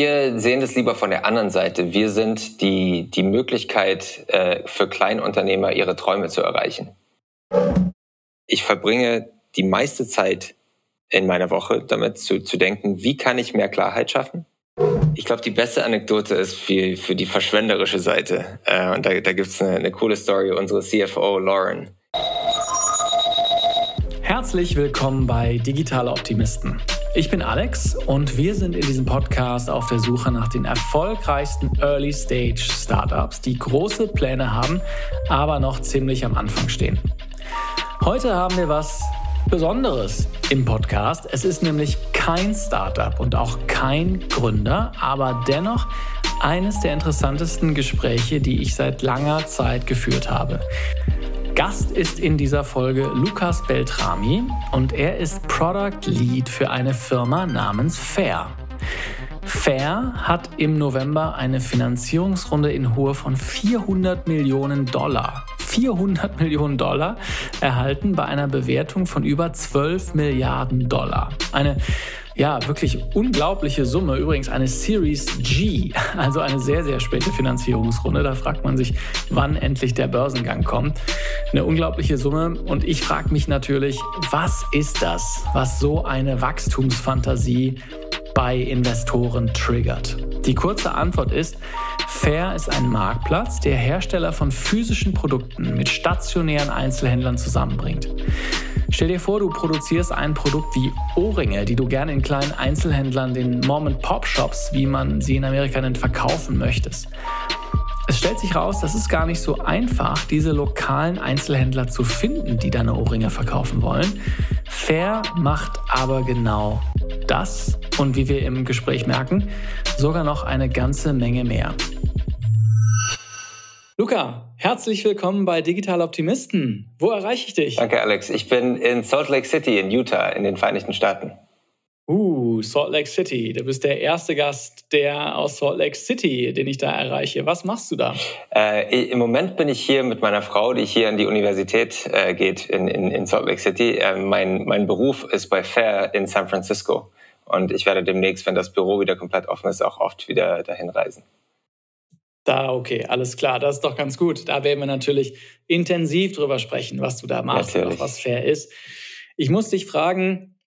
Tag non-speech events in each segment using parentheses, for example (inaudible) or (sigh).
Wir sehen das lieber von der anderen Seite. Wir sind die, die Möglichkeit äh, für Kleinunternehmer, ihre Träume zu erreichen. Ich verbringe die meiste Zeit in meiner Woche damit zu, zu denken, wie kann ich mehr Klarheit schaffen? Ich glaube, die beste Anekdote ist für, für die verschwenderische Seite. Äh, und da, da gibt es eine, eine coole Story. Unsere CFO Lauren. Herzlich willkommen bei Digitale Optimisten. Ich bin Alex und wir sind in diesem Podcast auf der Suche nach den erfolgreichsten Early Stage Startups, die große Pläne haben, aber noch ziemlich am Anfang stehen. Heute haben wir was Besonderes im Podcast. Es ist nämlich kein Startup und auch kein Gründer, aber dennoch eines der interessantesten Gespräche, die ich seit langer Zeit geführt habe. Gast ist in dieser Folge Lukas Beltrami und er ist Product Lead für eine Firma namens Fair. Fair hat im November eine Finanzierungsrunde in Höhe von 400 Millionen Dollar 400 (laughs) Millionen Dollar erhalten bei einer Bewertung von über 12 Milliarden Dollar. Eine ja, wirklich unglaubliche Summe. Übrigens eine Series G, also eine sehr, sehr späte Finanzierungsrunde. Da fragt man sich, wann endlich der Börsengang kommt. Eine unglaubliche Summe. Und ich frage mich natürlich, was ist das, was so eine Wachstumsfantasie bei Investoren triggert? Die kurze Antwort ist, Fair ist ein Marktplatz, der Hersteller von physischen Produkten mit stationären Einzelhändlern zusammenbringt. Stell dir vor, du produzierst ein Produkt wie Ohrringe, die du gerne in kleinen Einzelhändlern, den Mom-and-Pop-Shops, wie man sie in Amerika nennt, verkaufen möchtest. Es stellt sich raus, das ist gar nicht so einfach, diese lokalen Einzelhändler zu finden, die deine Ohrringe verkaufen wollen. Fair macht aber genau das und wie wir im Gespräch merken, sogar noch eine ganze Menge mehr. Luca, herzlich willkommen bei Digital Optimisten. Wo erreiche ich dich? Danke, Alex. Ich bin in Salt Lake City in Utah in den Vereinigten Staaten. Uh, Salt Lake City. Du bist der erste Gast, der aus Salt Lake City, den ich da erreiche. Was machst du da? Äh, Im Moment bin ich hier mit meiner Frau, die hier an die Universität äh, geht in, in, in, Salt Lake City. Äh, mein, mein Beruf ist bei Fair in San Francisco. Und ich werde demnächst, wenn das Büro wieder komplett offen ist, auch oft wieder dahin reisen. Da, okay, alles klar, das ist doch ganz gut. Da werden wir natürlich intensiv drüber sprechen, was du da machst natürlich. und was fair ist. Ich muss dich fragen,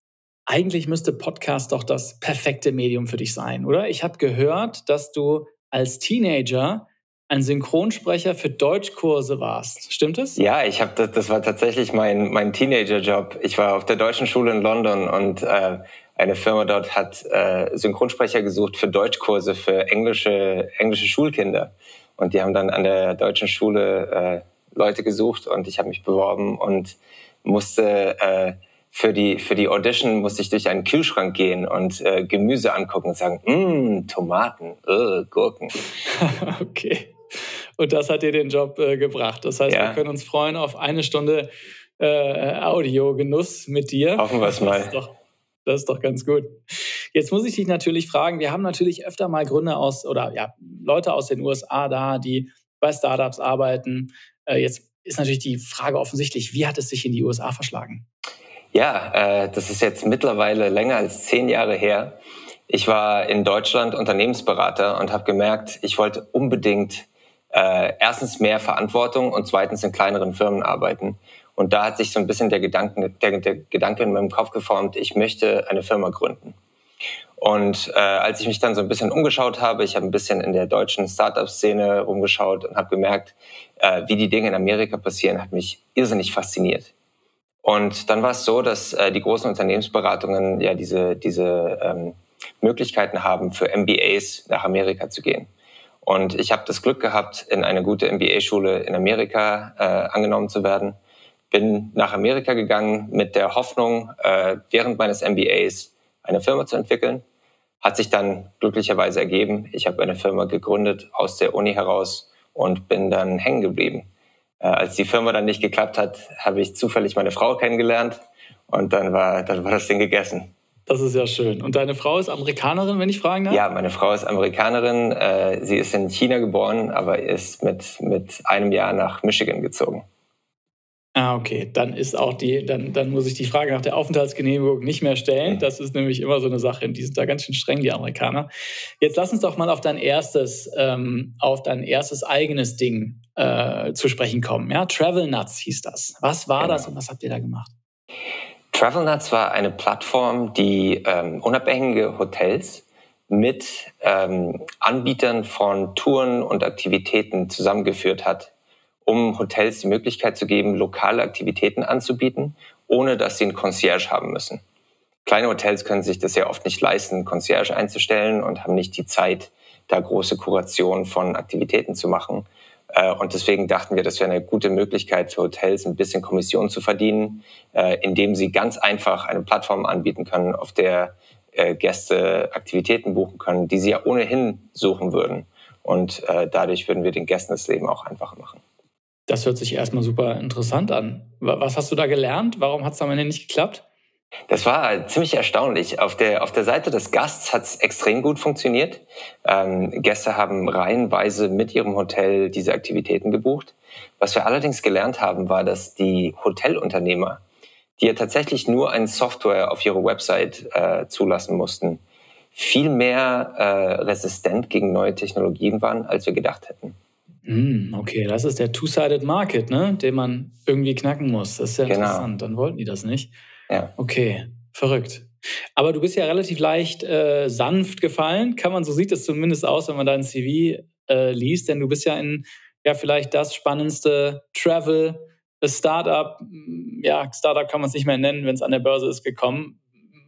eigentlich müsste Podcast doch das perfekte Medium für dich sein, oder? Ich habe gehört, dass du als Teenager ein Synchronsprecher für Deutschkurse warst. Stimmt es? Ja, ich habe das, das war tatsächlich mein mein Teenager-Job. Ich war auf der deutschen Schule in London und äh, eine Firma dort hat äh, Synchronsprecher gesucht für Deutschkurse für englische, englische Schulkinder. Und die haben dann an der deutschen Schule äh, Leute gesucht und ich habe mich beworben und musste äh, für die für die Audition musste ich durch einen Kühlschrank gehen und äh, Gemüse angucken und sagen, mmm, Tomaten, uh, Gurken. (laughs) okay. Und das hat dir den Job äh, gebracht. Das heißt, ja. wir können uns freuen auf eine Stunde äh, Audiogenuss mit dir. Hoffen wir es mal. Doch, das ist doch ganz gut. Jetzt muss ich dich natürlich fragen, wir haben natürlich öfter mal Gründe aus oder ja, Leute aus den USA da, die bei Startups arbeiten. Äh, jetzt ist natürlich die Frage offensichtlich, wie hat es sich in die USA verschlagen? Ja, äh, das ist jetzt mittlerweile länger als zehn Jahre her. Ich war in Deutschland Unternehmensberater und habe gemerkt, ich wollte unbedingt äh, erstens mehr Verantwortung und zweitens in kleineren Firmen arbeiten. Und da hat sich so ein bisschen der Gedanke, der, der Gedanke in meinem Kopf geformt, ich möchte eine Firma gründen. Und äh, als ich mich dann so ein bisschen umgeschaut habe, ich habe ein bisschen in der deutschen Startup-Szene rumgeschaut und habe gemerkt, äh, wie die Dinge in Amerika passieren, hat mich irrsinnig fasziniert. Und dann war es so, dass äh, die großen Unternehmensberatungen ja diese, diese ähm, Möglichkeiten haben, für MBAs nach Amerika zu gehen. Und ich habe das Glück gehabt, in eine gute MBA-Schule in Amerika äh, angenommen zu werden bin nach Amerika gegangen mit der Hoffnung, äh, während meines MBAs eine Firma zu entwickeln. Hat sich dann glücklicherweise ergeben. Ich habe eine Firma gegründet aus der Uni heraus und bin dann hängen geblieben. Äh, als die Firma dann nicht geklappt hat, habe ich zufällig meine Frau kennengelernt und dann war, dann war das Ding gegessen. Das ist ja schön. Und deine Frau ist Amerikanerin, wenn ich fragen darf? Ja, meine Frau ist Amerikanerin. Äh, sie ist in China geboren, aber ist mit, mit einem Jahr nach Michigan gezogen. Ah, okay. Dann ist auch die, dann, dann muss ich die Frage nach der Aufenthaltsgenehmigung nicht mehr stellen. Das ist nämlich immer so eine Sache. Die sind da ganz schön streng, die Amerikaner. Jetzt lass uns doch mal auf dein erstes, ähm, auf dein erstes eigenes Ding äh, zu sprechen kommen. Ja, Travel Nuts hieß das. Was war genau. das und was habt ihr da gemacht? Travel Nuts war eine Plattform, die ähm, unabhängige Hotels mit ähm, Anbietern von Touren und Aktivitäten zusammengeführt hat um Hotels die Möglichkeit zu geben, lokale Aktivitäten anzubieten, ohne dass sie einen Concierge haben müssen. Kleine Hotels können sich das ja oft nicht leisten, Concierge einzustellen und haben nicht die Zeit, da große Kuration von Aktivitäten zu machen. Äh, und deswegen dachten wir, das wäre eine gute Möglichkeit für Hotels, ein bisschen Kommission zu verdienen, äh, indem sie ganz einfach eine Plattform anbieten können, auf der äh, Gäste Aktivitäten buchen können, die sie ja ohnehin suchen würden. Und dadurch würden wir den Gästen das Leben auch einfacher machen. Das hört sich erstmal super interessant an. Was hast du da gelernt? Warum hat es am Ende nicht geklappt? Das war ziemlich erstaunlich. Auf der, auf der Seite des Gasts hat es extrem gut funktioniert. Ähm, Gäste haben reihenweise mit ihrem Hotel diese Aktivitäten gebucht. Was wir allerdings gelernt haben, war, dass die Hotelunternehmer, die ja tatsächlich nur ein Software auf ihre Website äh, zulassen mussten, viel mehr äh, resistent gegen neue Technologien waren, als wir gedacht hätten. Mm, okay, das ist der Two-Sided Market, ne? den man irgendwie knacken muss. Das ist ja genau. interessant. Dann wollten die das nicht. Ja. Okay, verrückt. Aber du bist ja relativ leicht äh, sanft gefallen, kann man, so sieht es zumindest aus, wenn man dein CV äh, liest, denn du bist ja in ja vielleicht das spannendste Travel Startup, ja, Startup kann man es nicht mehr nennen, wenn es an der Börse ist, gekommen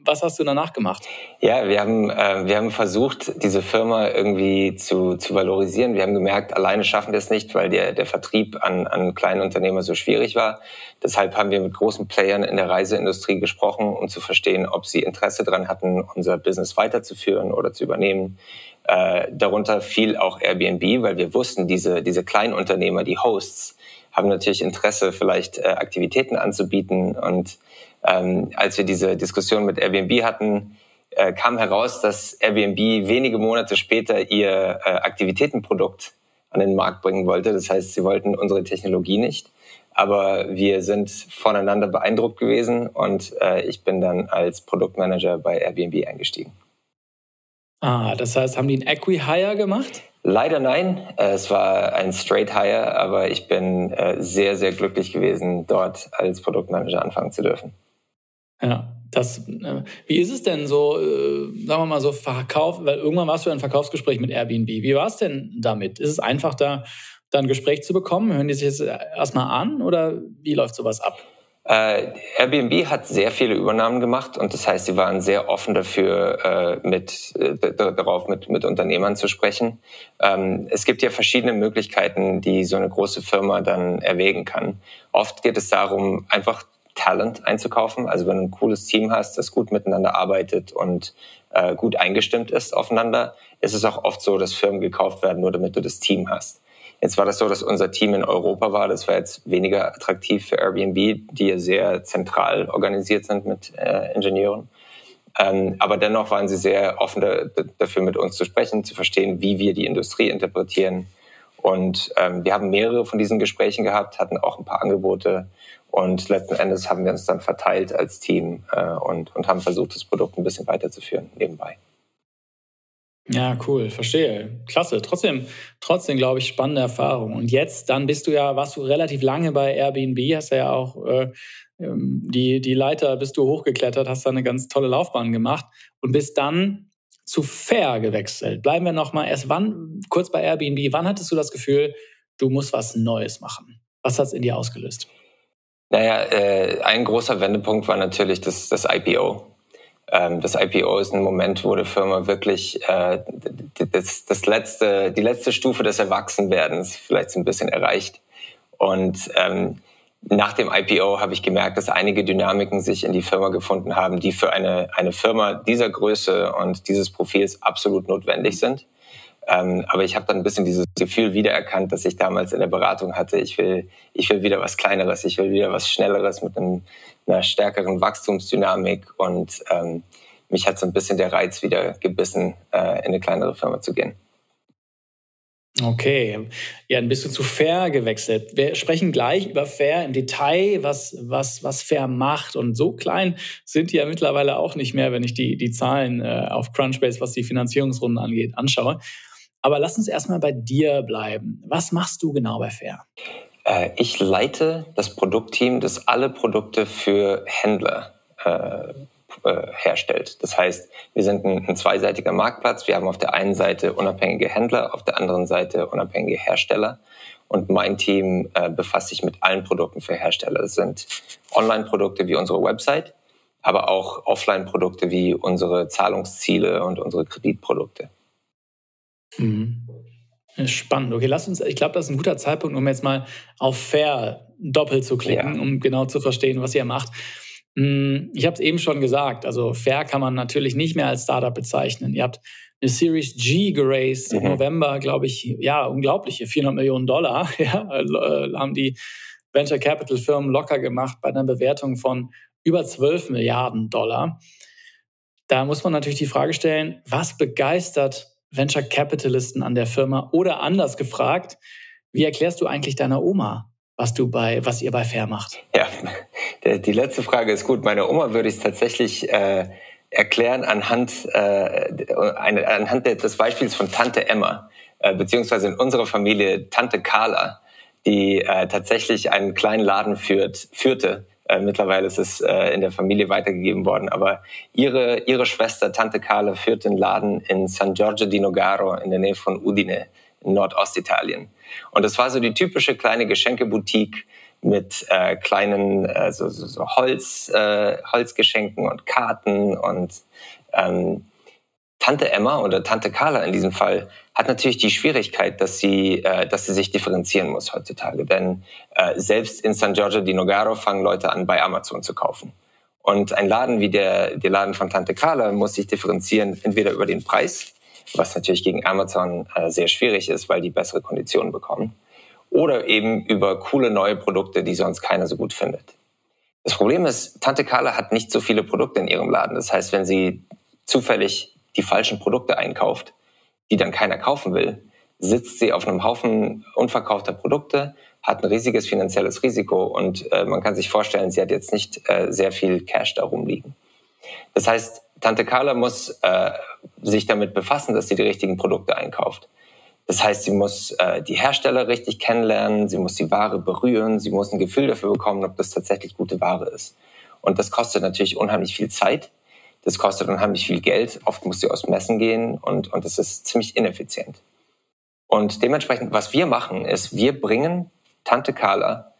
was hast du danach gemacht? Ja, wir haben, äh, wir haben versucht, diese Firma irgendwie zu, zu valorisieren. Wir haben gemerkt, alleine schaffen wir es nicht, weil der, der Vertrieb an, an kleinen Unternehmer so schwierig war. Deshalb haben wir mit großen Playern in der Reiseindustrie gesprochen, um zu verstehen, ob sie Interesse daran hatten, unser Business weiterzuführen oder zu übernehmen. Äh, darunter fiel auch Airbnb, weil wir wussten, diese, diese Kleinunternehmer, die Hosts, haben natürlich Interesse, vielleicht äh, Aktivitäten anzubieten und ähm, als wir diese Diskussion mit Airbnb hatten, äh, kam heraus, dass Airbnb wenige Monate später ihr äh, Aktivitätenprodukt an den Markt bringen wollte. Das heißt, sie wollten unsere Technologie nicht. Aber wir sind voneinander beeindruckt gewesen und äh, ich bin dann als Produktmanager bei Airbnb eingestiegen. Ah, das heißt, haben die ein Equi-Hire gemacht? Leider nein. Äh, es war ein Straight Hire, aber ich bin äh, sehr, sehr glücklich gewesen, dort als Produktmanager anfangen zu dürfen. Ja, das, äh, wie ist es denn so, äh, sagen wir mal so, Verkauf, weil irgendwann warst du in einem Verkaufsgespräch mit Airbnb. Wie war es denn damit? Ist es einfach, da, da ein Gespräch zu bekommen? Hören die sich das erstmal an oder wie läuft sowas ab? Äh, Airbnb hat sehr viele Übernahmen gemacht und das heißt, sie waren sehr offen dafür, äh, mit, äh, darauf mit, mit Unternehmern zu sprechen. Ähm, es gibt ja verschiedene Möglichkeiten, die so eine große Firma dann erwägen kann. Oft geht es darum, einfach Talent einzukaufen. Also wenn du ein cooles Team hast, das gut miteinander arbeitet und äh, gut eingestimmt ist aufeinander, ist es auch oft so, dass Firmen gekauft werden, nur damit du das Team hast. Jetzt war das so, dass unser Team in Europa war. Das war jetzt weniger attraktiv für Airbnb, die ja sehr zentral organisiert sind mit äh, Ingenieuren. Ähm, aber dennoch waren sie sehr offen da, dafür, mit uns zu sprechen, zu verstehen, wie wir die Industrie interpretieren. Und ähm, wir haben mehrere von diesen Gesprächen gehabt, hatten auch ein paar Angebote und letzten Endes haben wir uns dann verteilt als Team äh, und, und haben versucht, das Produkt ein bisschen weiterzuführen nebenbei. Ja, cool, verstehe. Klasse. Trotzdem, trotzdem glaube ich, spannende Erfahrung. Und jetzt, dann bist du ja, warst du relativ lange bei Airbnb, hast ja auch äh, ähm, die, die Leiter, bist du hochgeklettert, hast da eine ganz tolle Laufbahn gemacht und bist dann zu Fair gewechselt. Bleiben wir nochmal erst wann, kurz bei Airbnb, wann hattest du das Gefühl, du musst was Neues machen? Was hat es in dir ausgelöst? Naja, äh, ein großer Wendepunkt war natürlich das, das IPO. Ähm, das IPO ist ein Moment, wo die Firma wirklich äh, das, das letzte, die letzte Stufe des Erwachsenwerdens vielleicht so ein bisschen erreicht. Und ähm, nach dem IPO habe ich gemerkt, dass einige Dynamiken sich in die Firma gefunden haben, die für eine, eine Firma dieser Größe und dieses Profils absolut notwendig sind. Ähm, aber ich habe dann ein bisschen dieses Gefühl wiedererkannt, das ich damals in der Beratung hatte. Ich will, ich will wieder was Kleineres, ich will wieder was Schnelleres mit einem, einer stärkeren Wachstumsdynamik. Und ähm, mich hat so ein bisschen der Reiz wieder gebissen, äh, in eine kleinere Firma zu gehen. Okay, ja, dann bist du zu Fair gewechselt. Wir sprechen gleich über Fair im Detail, was, was, was Fair macht. Und so klein sind die ja mittlerweile auch nicht mehr, wenn ich die, die Zahlen äh, auf Crunchbase, was die Finanzierungsrunden angeht, anschaue. Aber lass uns erstmal bei dir bleiben. Was machst du genau bei Fair? Äh, ich leite das Produktteam, das alle Produkte für Händler äh, äh, herstellt. Das heißt, wir sind ein, ein, zweiseitiger Marktplatz. Wir haben auf der einen Seite unabhängige Händler, auf der anderen Seite unabhängige Hersteller. Und mein Team äh, befasst sich mit allen Produkten für Hersteller. Das sind Online-Produkte wie unsere Website, aber auch Offline-Produkte wie unsere Zahlungsziele und unsere Kreditprodukte. Mhm. Spannend. Okay, lass uns, ich glaube, das ist ein guter Zeitpunkt, um jetzt mal auf Fair doppelt zu klicken, ja. um genau zu verstehen, was ihr macht. Hm, ich habe es eben schon gesagt, also Fair kann man natürlich nicht mehr als Startup bezeichnen. Ihr habt eine Series G geraced mhm. im November, glaube ich, ja, unglaubliche 400 Millionen Dollar, (laughs) ja, äh, haben die Venture Capital Firmen locker gemacht bei einer Bewertung von über 12 Milliarden Dollar. Da muss man natürlich die Frage stellen, was begeistert Venture Capitalisten an der Firma? Oder anders gefragt, wie erklärst du eigentlich deiner Oma, was du bei, was ihr bei Fair macht? Ja, die letzte Frage ist gut. Meine Oma würde ich tatsächlich äh, erklären anhand, äh, eine, anhand des Beispiels von Tante Emma, äh, beziehungsweise in unserer Familie Tante Carla, die äh, tatsächlich einen kleinen Laden führt, führte. Äh, mittlerweile ist es äh, in der Familie weitergegeben worden, aber ihre, ihre Schwester Tante Carla führt den Laden in San Giorgio di Nogaro in der Nähe von Udine in Nordostitalien. Und das war so die typische kleine Geschenkeboutique, mit äh, kleinen äh, so, so, so Holz, äh, Holzgeschenken und Karten und ähm, Tante Emma oder Tante Carla in diesem Fall hat natürlich die Schwierigkeit, dass sie, äh, dass sie sich differenzieren muss heutzutage. Denn äh, selbst in San Giorgio di Nogaro fangen Leute an, bei Amazon zu kaufen. Und ein Laden wie der, der Laden von Tante Carla muss sich differenzieren, entweder über den Preis, was natürlich gegen Amazon äh, sehr schwierig ist, weil die bessere Konditionen bekommen, oder eben über coole neue Produkte, die sonst keiner so gut findet. Das Problem ist, Tante Carla hat nicht so viele Produkte in ihrem Laden. Das heißt, wenn sie zufällig die falschen Produkte einkauft, die dann keiner kaufen will, sitzt sie auf einem Haufen unverkaufter Produkte, hat ein riesiges finanzielles Risiko und äh, man kann sich vorstellen, sie hat jetzt nicht äh, sehr viel Cash darum liegen. Das heißt, Tante Carla muss äh, sich damit befassen, dass sie die richtigen Produkte einkauft. Das heißt, sie muss äh, die Hersteller richtig kennenlernen, sie muss die Ware berühren, sie muss ein Gefühl dafür bekommen, ob das tatsächlich gute Ware ist. Und das kostet natürlich unheimlich viel Zeit, das kostet unheimlich viel Geld, oft muss sie aus Messen gehen und, und das ist ziemlich ineffizient. Und dementsprechend, was wir machen, ist, wir bringen Tante Carla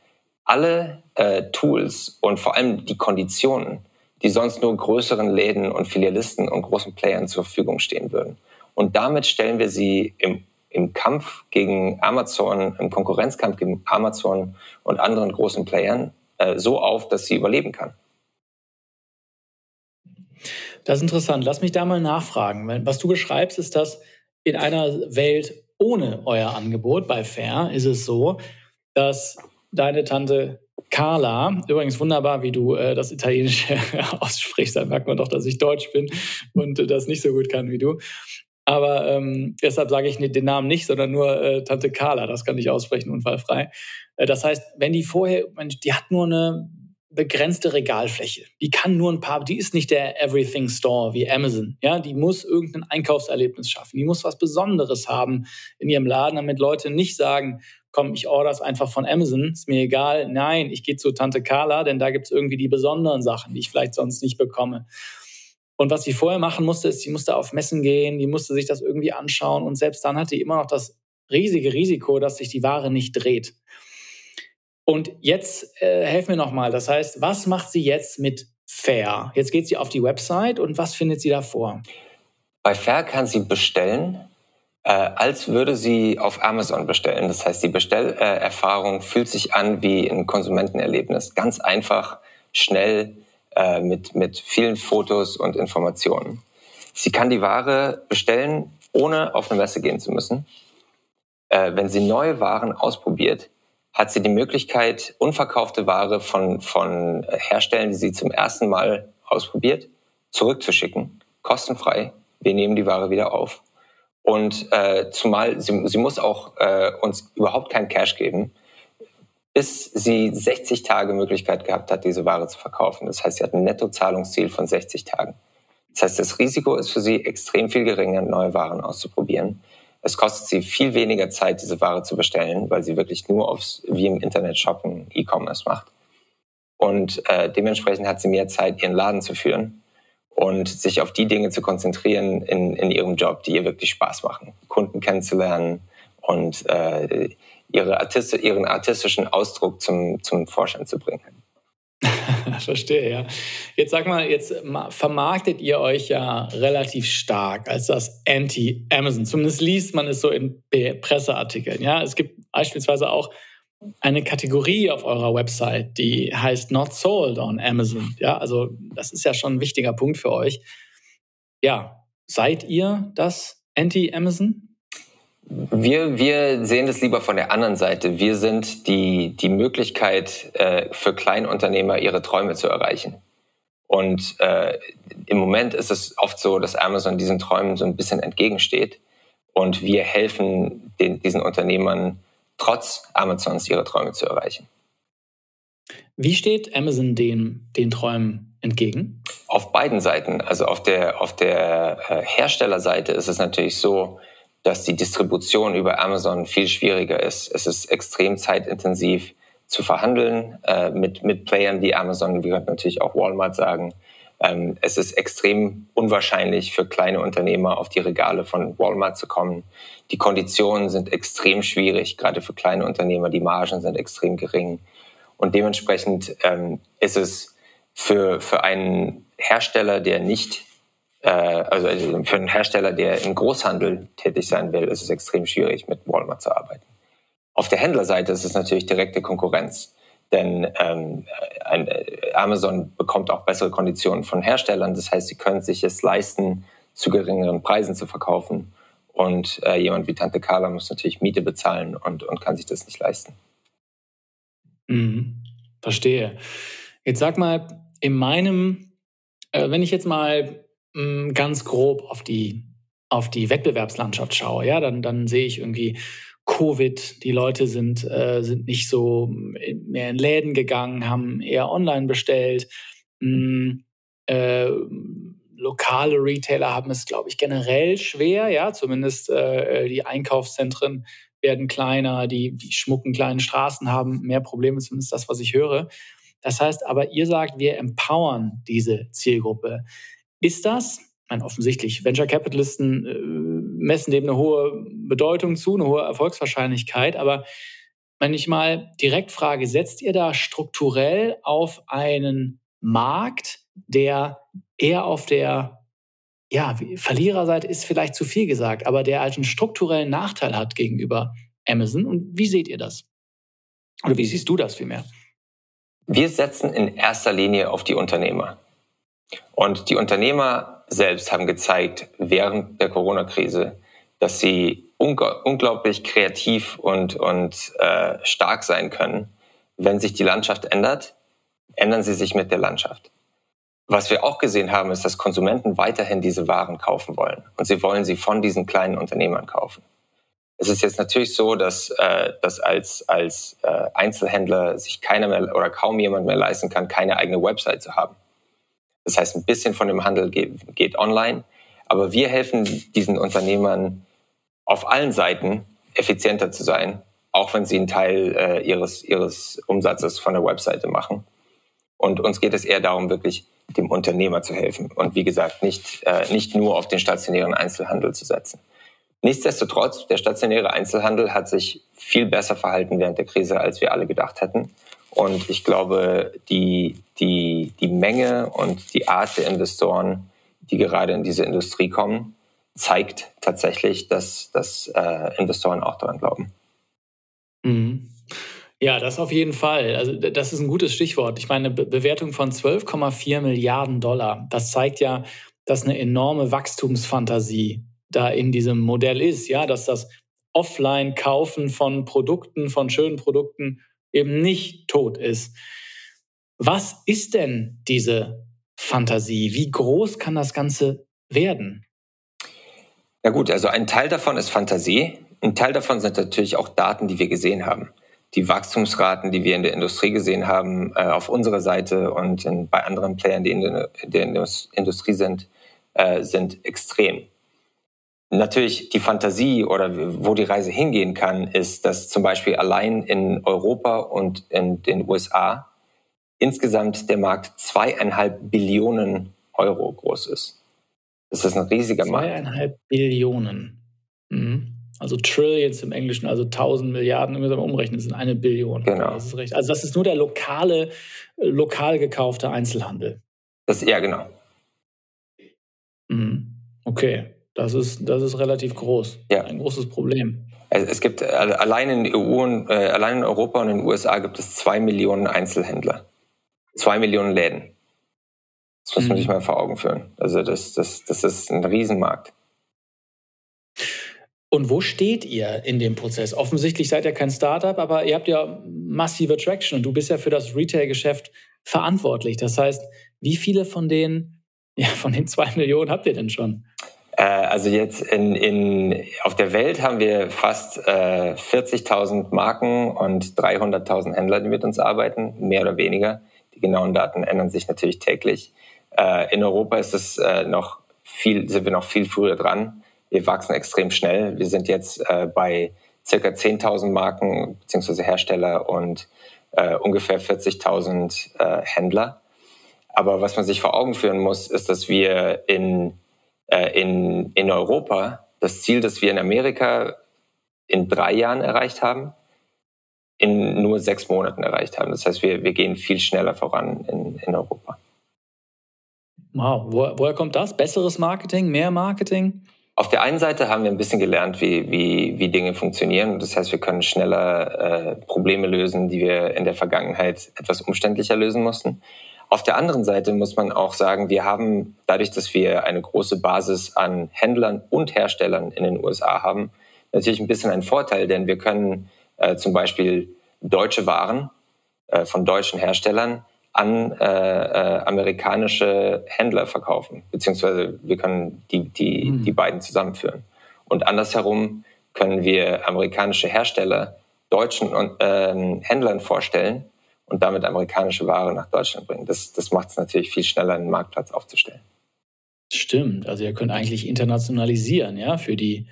alle äh, Tools und vor allem die Konditionen, die sonst nur größeren Läden und Filialisten und großen Playern zur Verfügung stehen würden. Und damit stellen wir sie im im Kampf gegen Amazon, im Konkurrenzkampf gegen Amazon und anderen großen Playern äh, so auf, dass sie überleben kann. Das ist interessant. Lass mich da mal nachfragen. Was du beschreibst, ist, dass in einer Welt ohne euer Angebot bei Fair ist es so, dass deine Tante Carla, übrigens wunderbar, wie du äh, das Italienische (laughs) aussprichst, da merkt man doch, dass ich Deutsch bin und äh, das nicht so gut kann wie du. Aber ähm, deshalb sage ich den Namen nicht, sondern nur äh, Tante Carla, das kann ich aussprechen, unfallfrei. Äh, das heißt, wenn die vorher, die hat nur eine begrenzte Regalfläche. Die kann nur ein paar, die ist nicht der Everything Store wie Amazon. Ja, die muss irgendein Einkaufserlebnis schaffen. Die muss was Besonderes haben in ihrem Laden, damit Leute nicht sagen, komm, ich order es einfach von Amazon, ist mir egal. Nein, ich gehe zu Tante Carla, denn da gibt es irgendwie die besonderen Sachen, die ich vielleicht sonst nicht bekomme. Und was sie vorher machen musste, ist, sie musste auf Messen gehen, die musste sich das irgendwie anschauen und selbst dann hatte sie immer noch das riesige Risiko, dass sich die Ware nicht dreht. Und jetzt äh, helf mir nochmal. Das heißt, was macht sie jetzt mit Fair? Jetzt geht sie auf die Website und was findet sie da vor? Bei Fair kann sie bestellen, äh, als würde sie auf Amazon bestellen. Das heißt, die Bestellerfahrung fühlt sich an wie ein Konsumentenerlebnis. Ganz einfach, schnell, äh, mit, mit vielen Fotos und Informationen. Sie kann die Ware bestellen, ohne auf eine Messe gehen zu müssen. Äh, wenn sie neue Waren ausprobiert, hat sie die Möglichkeit, unverkaufte Ware von, von Herstellern, die sie zum ersten Mal ausprobiert, zurückzuschicken, kostenfrei. Wir nehmen die Ware wieder auf. Und äh, zumal sie, sie muss auch äh, uns überhaupt keinen Cash geben, bis sie 60 Tage Möglichkeit gehabt hat, diese Ware zu verkaufen. Das heißt, sie hat ein Nettozahlungsziel von 60 Tagen. Das heißt, das Risiko ist für sie extrem viel geringer, neue Waren auszuprobieren. Es kostet sie viel weniger Zeit, diese Ware zu bestellen, weil sie wirklich nur aufs, wie im Internet shoppen, E-Commerce macht. Und äh, dementsprechend hat sie mehr Zeit, ihren Laden zu führen und sich auf die Dinge zu konzentrieren in, in ihrem Job, die ihr wirklich Spaß machen. Kunden kennenzulernen und äh, ihre Artist ihren artistischen Ausdruck zum, zum Vorschein zu bringen. (laughs) Verstehe, ja. Jetzt sag mal, jetzt vermarktet ihr euch ja relativ stark als das Anti-Amazon. Zumindest liest man es so in Presseartikeln. Ja, es gibt beispielsweise auch eine Kategorie auf eurer Website, die heißt Not Sold on Amazon. Ja, also das ist ja schon ein wichtiger Punkt für euch. Ja, seid ihr das Anti-Amazon? Wir, wir sehen das lieber von der anderen Seite. Wir sind die, die Möglichkeit äh, für Kleinunternehmer, ihre Träume zu erreichen. Und äh, im Moment ist es oft so, dass Amazon diesen Träumen so ein bisschen entgegensteht. Und wir helfen den, diesen Unternehmern, trotz Amazons ihre Träume zu erreichen. Wie steht Amazon den, den Träumen entgegen? Auf beiden Seiten. Also auf der, auf der äh, Herstellerseite ist es natürlich so, dass die Distribution über Amazon viel schwieriger ist. Es ist extrem zeitintensiv zu verhandeln äh, mit, mit Playern wie Amazon, wie wir natürlich auch Walmart sagen. Ähm, es ist extrem unwahrscheinlich für kleine Unternehmer auf die Regale von Walmart zu kommen. Die Konditionen sind extrem schwierig, gerade für kleine Unternehmer. Die Margen sind extrem gering. Und dementsprechend ähm, ist es für, für einen Hersteller, der nicht also, also für einen Hersteller, der im Großhandel tätig sein will, ist es extrem schwierig, mit Walmart zu arbeiten. Auf der Händlerseite ist es natürlich direkte Konkurrenz, denn ähm, ein, äh, Amazon bekommt auch bessere Konditionen von Herstellern. Das heißt, sie können sich es leisten, zu geringeren Preisen zu verkaufen. Und äh, jemand wie Tante Carla muss natürlich Miete bezahlen und, und kann sich das nicht leisten. Mhm. Verstehe. Jetzt sag mal, in meinem, äh, wenn ich jetzt mal Mm, ganz grob auf die, auf die Wettbewerbslandschaft schaue, ja, dann, dann sehe ich irgendwie Covid, die Leute sind, äh, sind nicht so mehr in Läden gegangen, haben eher online bestellt. Mhm. Äh, lokale Retailer haben es, glaube ich, generell schwer, ja, zumindest äh, die Einkaufszentren werden kleiner, die, die schmucken kleinen Straßen haben mehr Probleme, zumindest das, was ich höre. Das heißt aber, ihr sagt, wir empowern diese Zielgruppe. Ist das, mein offensichtlich, Venture Capitalisten äh, messen dem eine hohe Bedeutung zu, eine hohe Erfolgswahrscheinlichkeit, aber wenn ich mal direkt frage, setzt ihr da strukturell auf einen Markt, der eher auf der ja, Verliererseite ist vielleicht zu viel gesagt, aber der halt einen strukturellen Nachteil hat gegenüber Amazon. Und wie seht ihr das? Oder wie siehst du das vielmehr? Wir setzen in erster Linie auf die Unternehmer. Und die Unternehmer selbst haben gezeigt während der Corona-Krise, dass sie unglaublich kreativ und, und äh, stark sein können. Wenn sich die Landschaft ändert, ändern sie sich mit der Landschaft. Was wir auch gesehen haben, ist, dass Konsumenten weiterhin diese Waren kaufen wollen. Und sie wollen sie von diesen kleinen Unternehmern kaufen. Es ist jetzt natürlich so, dass, äh, dass als, als äh, Einzelhändler sich keiner mehr oder kaum jemand mehr leisten kann, keine eigene Website zu haben. Das heißt, ein bisschen von dem Handel geht, online. Aber wir helfen diesen Unternehmern auf allen Seiten effizienter zu sein, auch wenn sie einen Teil äh, ihres, ihres Umsatzes von der Webseite machen. Und uns geht es eher darum, wirklich dem Unternehmer zu helfen und wie gesagt, nicht, äh, nicht nur auf den stationären Einzelhandel zu setzen. Nichtsdestotrotz, der stationäre Einzelhandel hat sich viel besser verhalten während der Krise, als wir alle gedacht hätten. Und ich glaube, die, die, die Menge und die Art der Investoren, die gerade in diese Industrie kommen, zeigt tatsächlich, dass, dass äh, Investoren auch daran glauben. Mhm. Ja, das auf jeden Fall. Also das ist ein gutes Stichwort. Ich meine, eine Bewertung von 12,4 Milliarden Dollar, das zeigt ja, dass eine enorme Wachstumsfantasie da in diesem Modell ist, ja, dass das Offline-Kaufen von Produkten, von schönen Produkten eben nicht tot ist. Was ist denn diese Fantasie? Wie groß kann das Ganze werden? Na gut, also ein Teil davon ist Fantasie. Ein Teil davon sind natürlich auch Daten, die wir gesehen haben. Die Wachstumsraten, die wir in der Industrie gesehen haben, äh, auf unserer Seite und bei anderen Playern, die in der, in der Industrie sind, äh, sind extrem. Natürlich die Fantasie oder wo die Reise hingehen kann, ist, dass zum Beispiel allein in Europa und in den USA insgesamt der Markt zweieinhalb Billionen Euro groß ist. Das ist ein riesiger Markt. Zweieinhalb Billionen. Mhm. Also Trillions im Englischen, also 1000 Milliarden, wenn wir umrechnen, sind eine Billion. Genau. Das ist recht. Also das ist nur der lokale, lokal gekaufte Einzelhandel. Das, ja, genau. Mhm. Okay, das ist, das ist relativ groß. Ja. Ein großes Problem. Es gibt äh, allein in, EU und, äh, allein in Europa und in den USA gibt es zwei Millionen Einzelhändler. Zwei Millionen Läden. Das muss man mhm. sich mal vor Augen führen. Also das, das, das ist ein Riesenmarkt. Und wo steht ihr in dem Prozess? Offensichtlich seid ihr kein Startup, aber ihr habt ja massive Traction und du bist ja für das Retail-Geschäft verantwortlich. Das heißt, wie viele von den, ja, von den zwei Millionen habt ihr denn schon? Äh, also jetzt in, in, auf der Welt haben wir fast äh, 40.000 Marken und 300.000 Händler, die mit uns arbeiten, mehr oder weniger. Die genauen Daten ändern sich natürlich täglich. Äh, in Europa ist es äh, noch viel, sind wir noch viel früher dran. Wir wachsen extrem schnell. Wir sind jetzt äh, bei circa 10.000 Marken bzw. Hersteller und äh, ungefähr 40.000 äh, Händler. Aber was man sich vor Augen führen muss, ist, dass wir in, äh, in, in Europa das Ziel, das wir in Amerika in drei Jahren erreicht haben, in nur sechs Monaten erreicht haben. Das heißt, wir, wir gehen viel schneller voran in, in Europa. Wow, Wo, woher kommt das? Besseres Marketing, mehr Marketing? Auf der einen Seite haben wir ein bisschen gelernt, wie, wie, wie Dinge funktionieren. Das heißt, wir können schneller äh, Probleme lösen, die wir in der Vergangenheit etwas umständlicher lösen mussten. Auf der anderen Seite muss man auch sagen, wir haben dadurch, dass wir eine große Basis an Händlern und Herstellern in den USA haben, natürlich ein bisschen einen Vorteil, denn wir können äh, zum Beispiel deutsche Waren äh, von deutschen Herstellern an äh, äh, amerikanische Händler verkaufen, beziehungsweise wir können die, die, mhm. die beiden zusammenführen. Und andersherum können wir amerikanische Hersteller deutschen äh, Händlern vorstellen und damit amerikanische Ware nach Deutschland bringen. Das, das macht es natürlich viel schneller, einen Marktplatz aufzustellen. Stimmt, also ihr könnt eigentlich internationalisieren, ja, für die,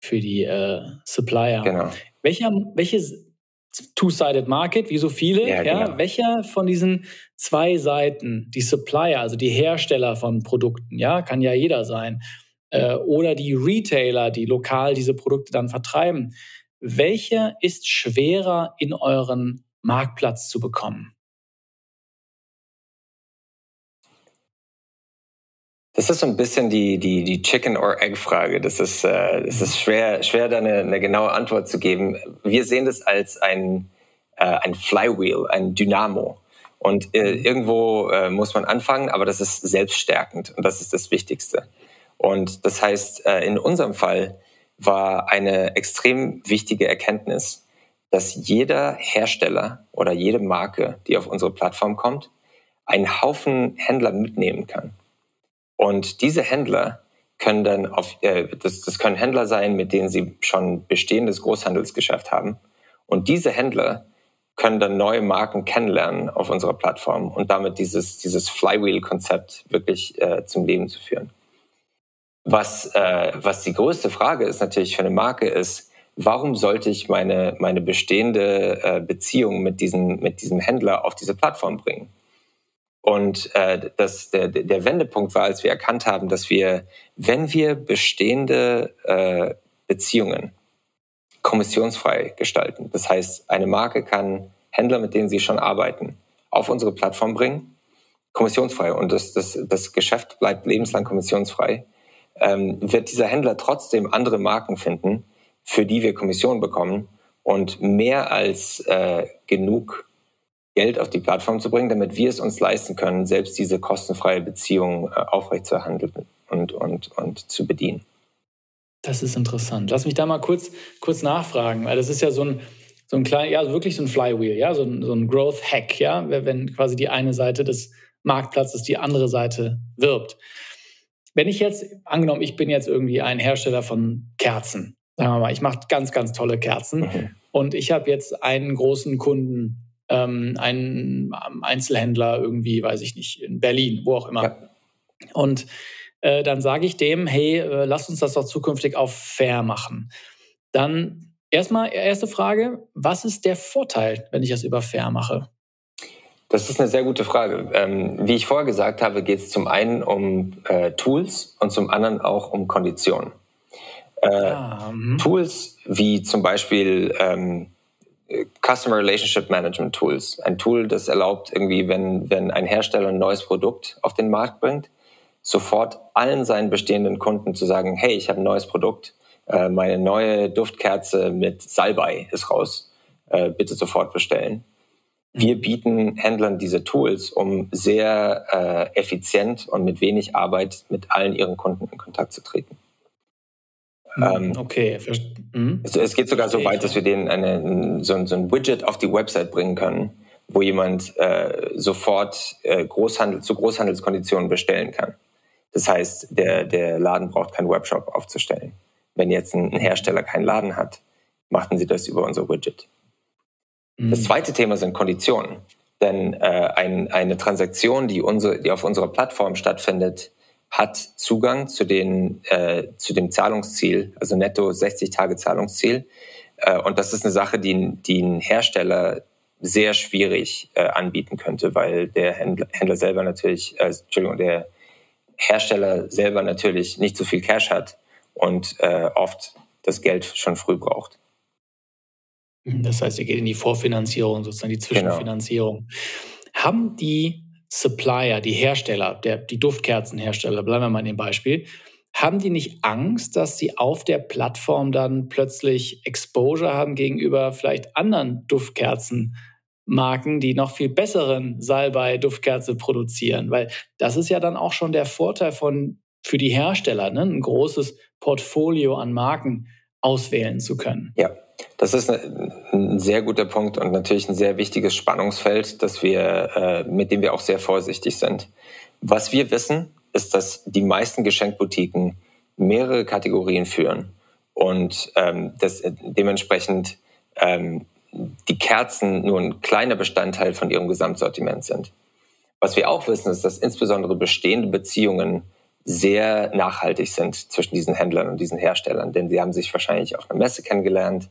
für die äh, Supplier. Genau. Welcher, welche Two-Sided Market, wie so viele. Ja, ja. Genau. Welcher von diesen zwei Seiten, die Supplier, also die Hersteller von Produkten, ja, kann ja jeder sein, äh, oder die Retailer, die lokal diese Produkte dann vertreiben, welcher ist schwerer in euren Marktplatz zu bekommen? Das ist so ein bisschen die, die, die Chicken or Egg Frage. Das ist, äh, das ist schwer, schwer da eine, eine genaue Antwort zu geben. Wir sehen das als ein, äh, ein Flywheel, ein Dynamo. Und äh, irgendwo äh, muss man anfangen, aber das ist selbststärkend und das ist das Wichtigste. Und das heißt, äh, in unserem Fall war eine extrem wichtige Erkenntnis, dass jeder Hersteller oder jede Marke, die auf unsere Plattform kommt, einen Haufen Händler mitnehmen kann. Und diese Händler können dann auf, äh, das, das können Händler sein, mit denen sie schon bestehendes Großhandelsgeschäft haben. Und diese Händler können dann neue Marken kennenlernen auf unserer Plattform und damit dieses, dieses Flywheel-Konzept wirklich äh, zum Leben zu führen. Was, äh, was die größte Frage ist natürlich für eine Marke ist, warum sollte ich meine, meine bestehende äh, Beziehung mit, diesen, mit diesem Händler auf diese Plattform bringen? Und äh, das, der, der Wendepunkt war, als wir erkannt haben, dass wir, wenn wir bestehende äh, Beziehungen kommissionsfrei gestalten, das heißt, eine Marke kann Händler, mit denen sie schon arbeiten, auf unsere Plattform bringen, kommissionsfrei und das, das, das Geschäft bleibt lebenslang kommissionsfrei, ähm, wird dieser Händler trotzdem andere Marken finden, für die wir Kommission bekommen und mehr als äh, genug Geld auf die Plattform zu bringen, damit wir es uns leisten können, selbst diese kostenfreie Beziehung äh, aufrechtzuerhandeln und, und, und zu bedienen. Das ist interessant. Lass mich da mal kurz, kurz nachfragen, weil das ist ja so ein, so ein klein, ja, wirklich so ein Flywheel, ja, so ein, so ein Growth Hack, ja, wenn quasi die eine Seite des Marktplatzes die andere Seite wirbt. wenn ich jetzt, angenommen, ich bin jetzt irgendwie ein Hersteller von Kerzen, sagen wir mal, ich mache ganz, ganz tolle Kerzen mhm. und ich habe jetzt einen großen Kunden, ähm, einen Einzelhändler irgendwie, weiß ich nicht, in Berlin, wo auch immer. Ja. Und äh, dann sage ich dem, hey, äh, lass uns das doch zukünftig auf fair machen. Dann erstmal, erste Frage, was ist der Vorteil, wenn ich das über fair mache? Das ist eine sehr gute Frage. Ähm, wie ich vorher gesagt habe, geht es zum einen um äh, Tools und zum anderen auch um Konditionen. Äh, ah, mhm. Tools wie zum Beispiel ähm, Customer Relationship Management Tools. Ein Tool, das erlaubt irgendwie, wenn, wenn ein Hersteller ein neues Produkt auf den Markt bringt, sofort allen seinen bestehenden Kunden zu sagen, hey, ich habe ein neues Produkt, äh, meine neue Duftkerze mit Salbei ist raus, äh, bitte sofort bestellen. Wir mhm. bieten Händlern diese Tools, um sehr äh, effizient und mit wenig Arbeit mit allen ihren Kunden in Kontakt zu treten. Ähm, okay. Mhm. Es, es, geht sogar so weit, dass wir denen eine, so, so, ein Widget auf die Website bringen können, wo jemand äh, sofort äh, Großhandel, zu Großhandelskonditionen bestellen kann. Das heißt, der, der Laden braucht keinen Webshop aufzustellen. Wenn jetzt ein, Hersteller keinen Laden hat, machten sie das über unser Widget. Das mhm. zweite Thema sind Konditionen. Denn äh, ein, eine Transaktion, die, unsere, die auf unserer Plattform stattfindet, hat Zugang zu, den, äh, zu dem Zahlungsziel, also netto 60 Tage Zahlungsziel. Äh, und das ist eine Sache, die, die ein Hersteller sehr schwierig äh, anbieten könnte, weil der Händler, Händler selber natürlich, äh, Entschuldigung, der Hersteller selber natürlich nicht so viel Cash hat und äh, oft das Geld schon früh braucht. Das heißt, ihr geht in die Vorfinanzierung, sozusagen die genau. Zwischenfinanzierung. Genau. Haben die Supplier, die Hersteller, der, die Duftkerzenhersteller, bleiben wir mal in dem Beispiel, haben die nicht Angst, dass sie auf der Plattform dann plötzlich Exposure haben gegenüber vielleicht anderen Duftkerzenmarken, die noch viel besseren Salbei-Duftkerze produzieren? Weil das ist ja dann auch schon der Vorteil von, für die Hersteller, ne? ein großes Portfolio an Marken auswählen zu können. Ja, das ist ein sehr guter Punkt und natürlich ein sehr wichtiges Spannungsfeld, dass wir, äh, mit dem wir auch sehr vorsichtig sind. Was wir wissen, ist, dass die meisten Geschenkboutiquen mehrere Kategorien führen und ähm, dass dementsprechend ähm, die Kerzen nur ein kleiner Bestandteil von ihrem Gesamtsortiment sind. Was wir auch wissen, ist, dass insbesondere bestehende Beziehungen sehr nachhaltig sind zwischen diesen Händlern und diesen Herstellern, denn sie haben sich wahrscheinlich auf einer Messe kennengelernt,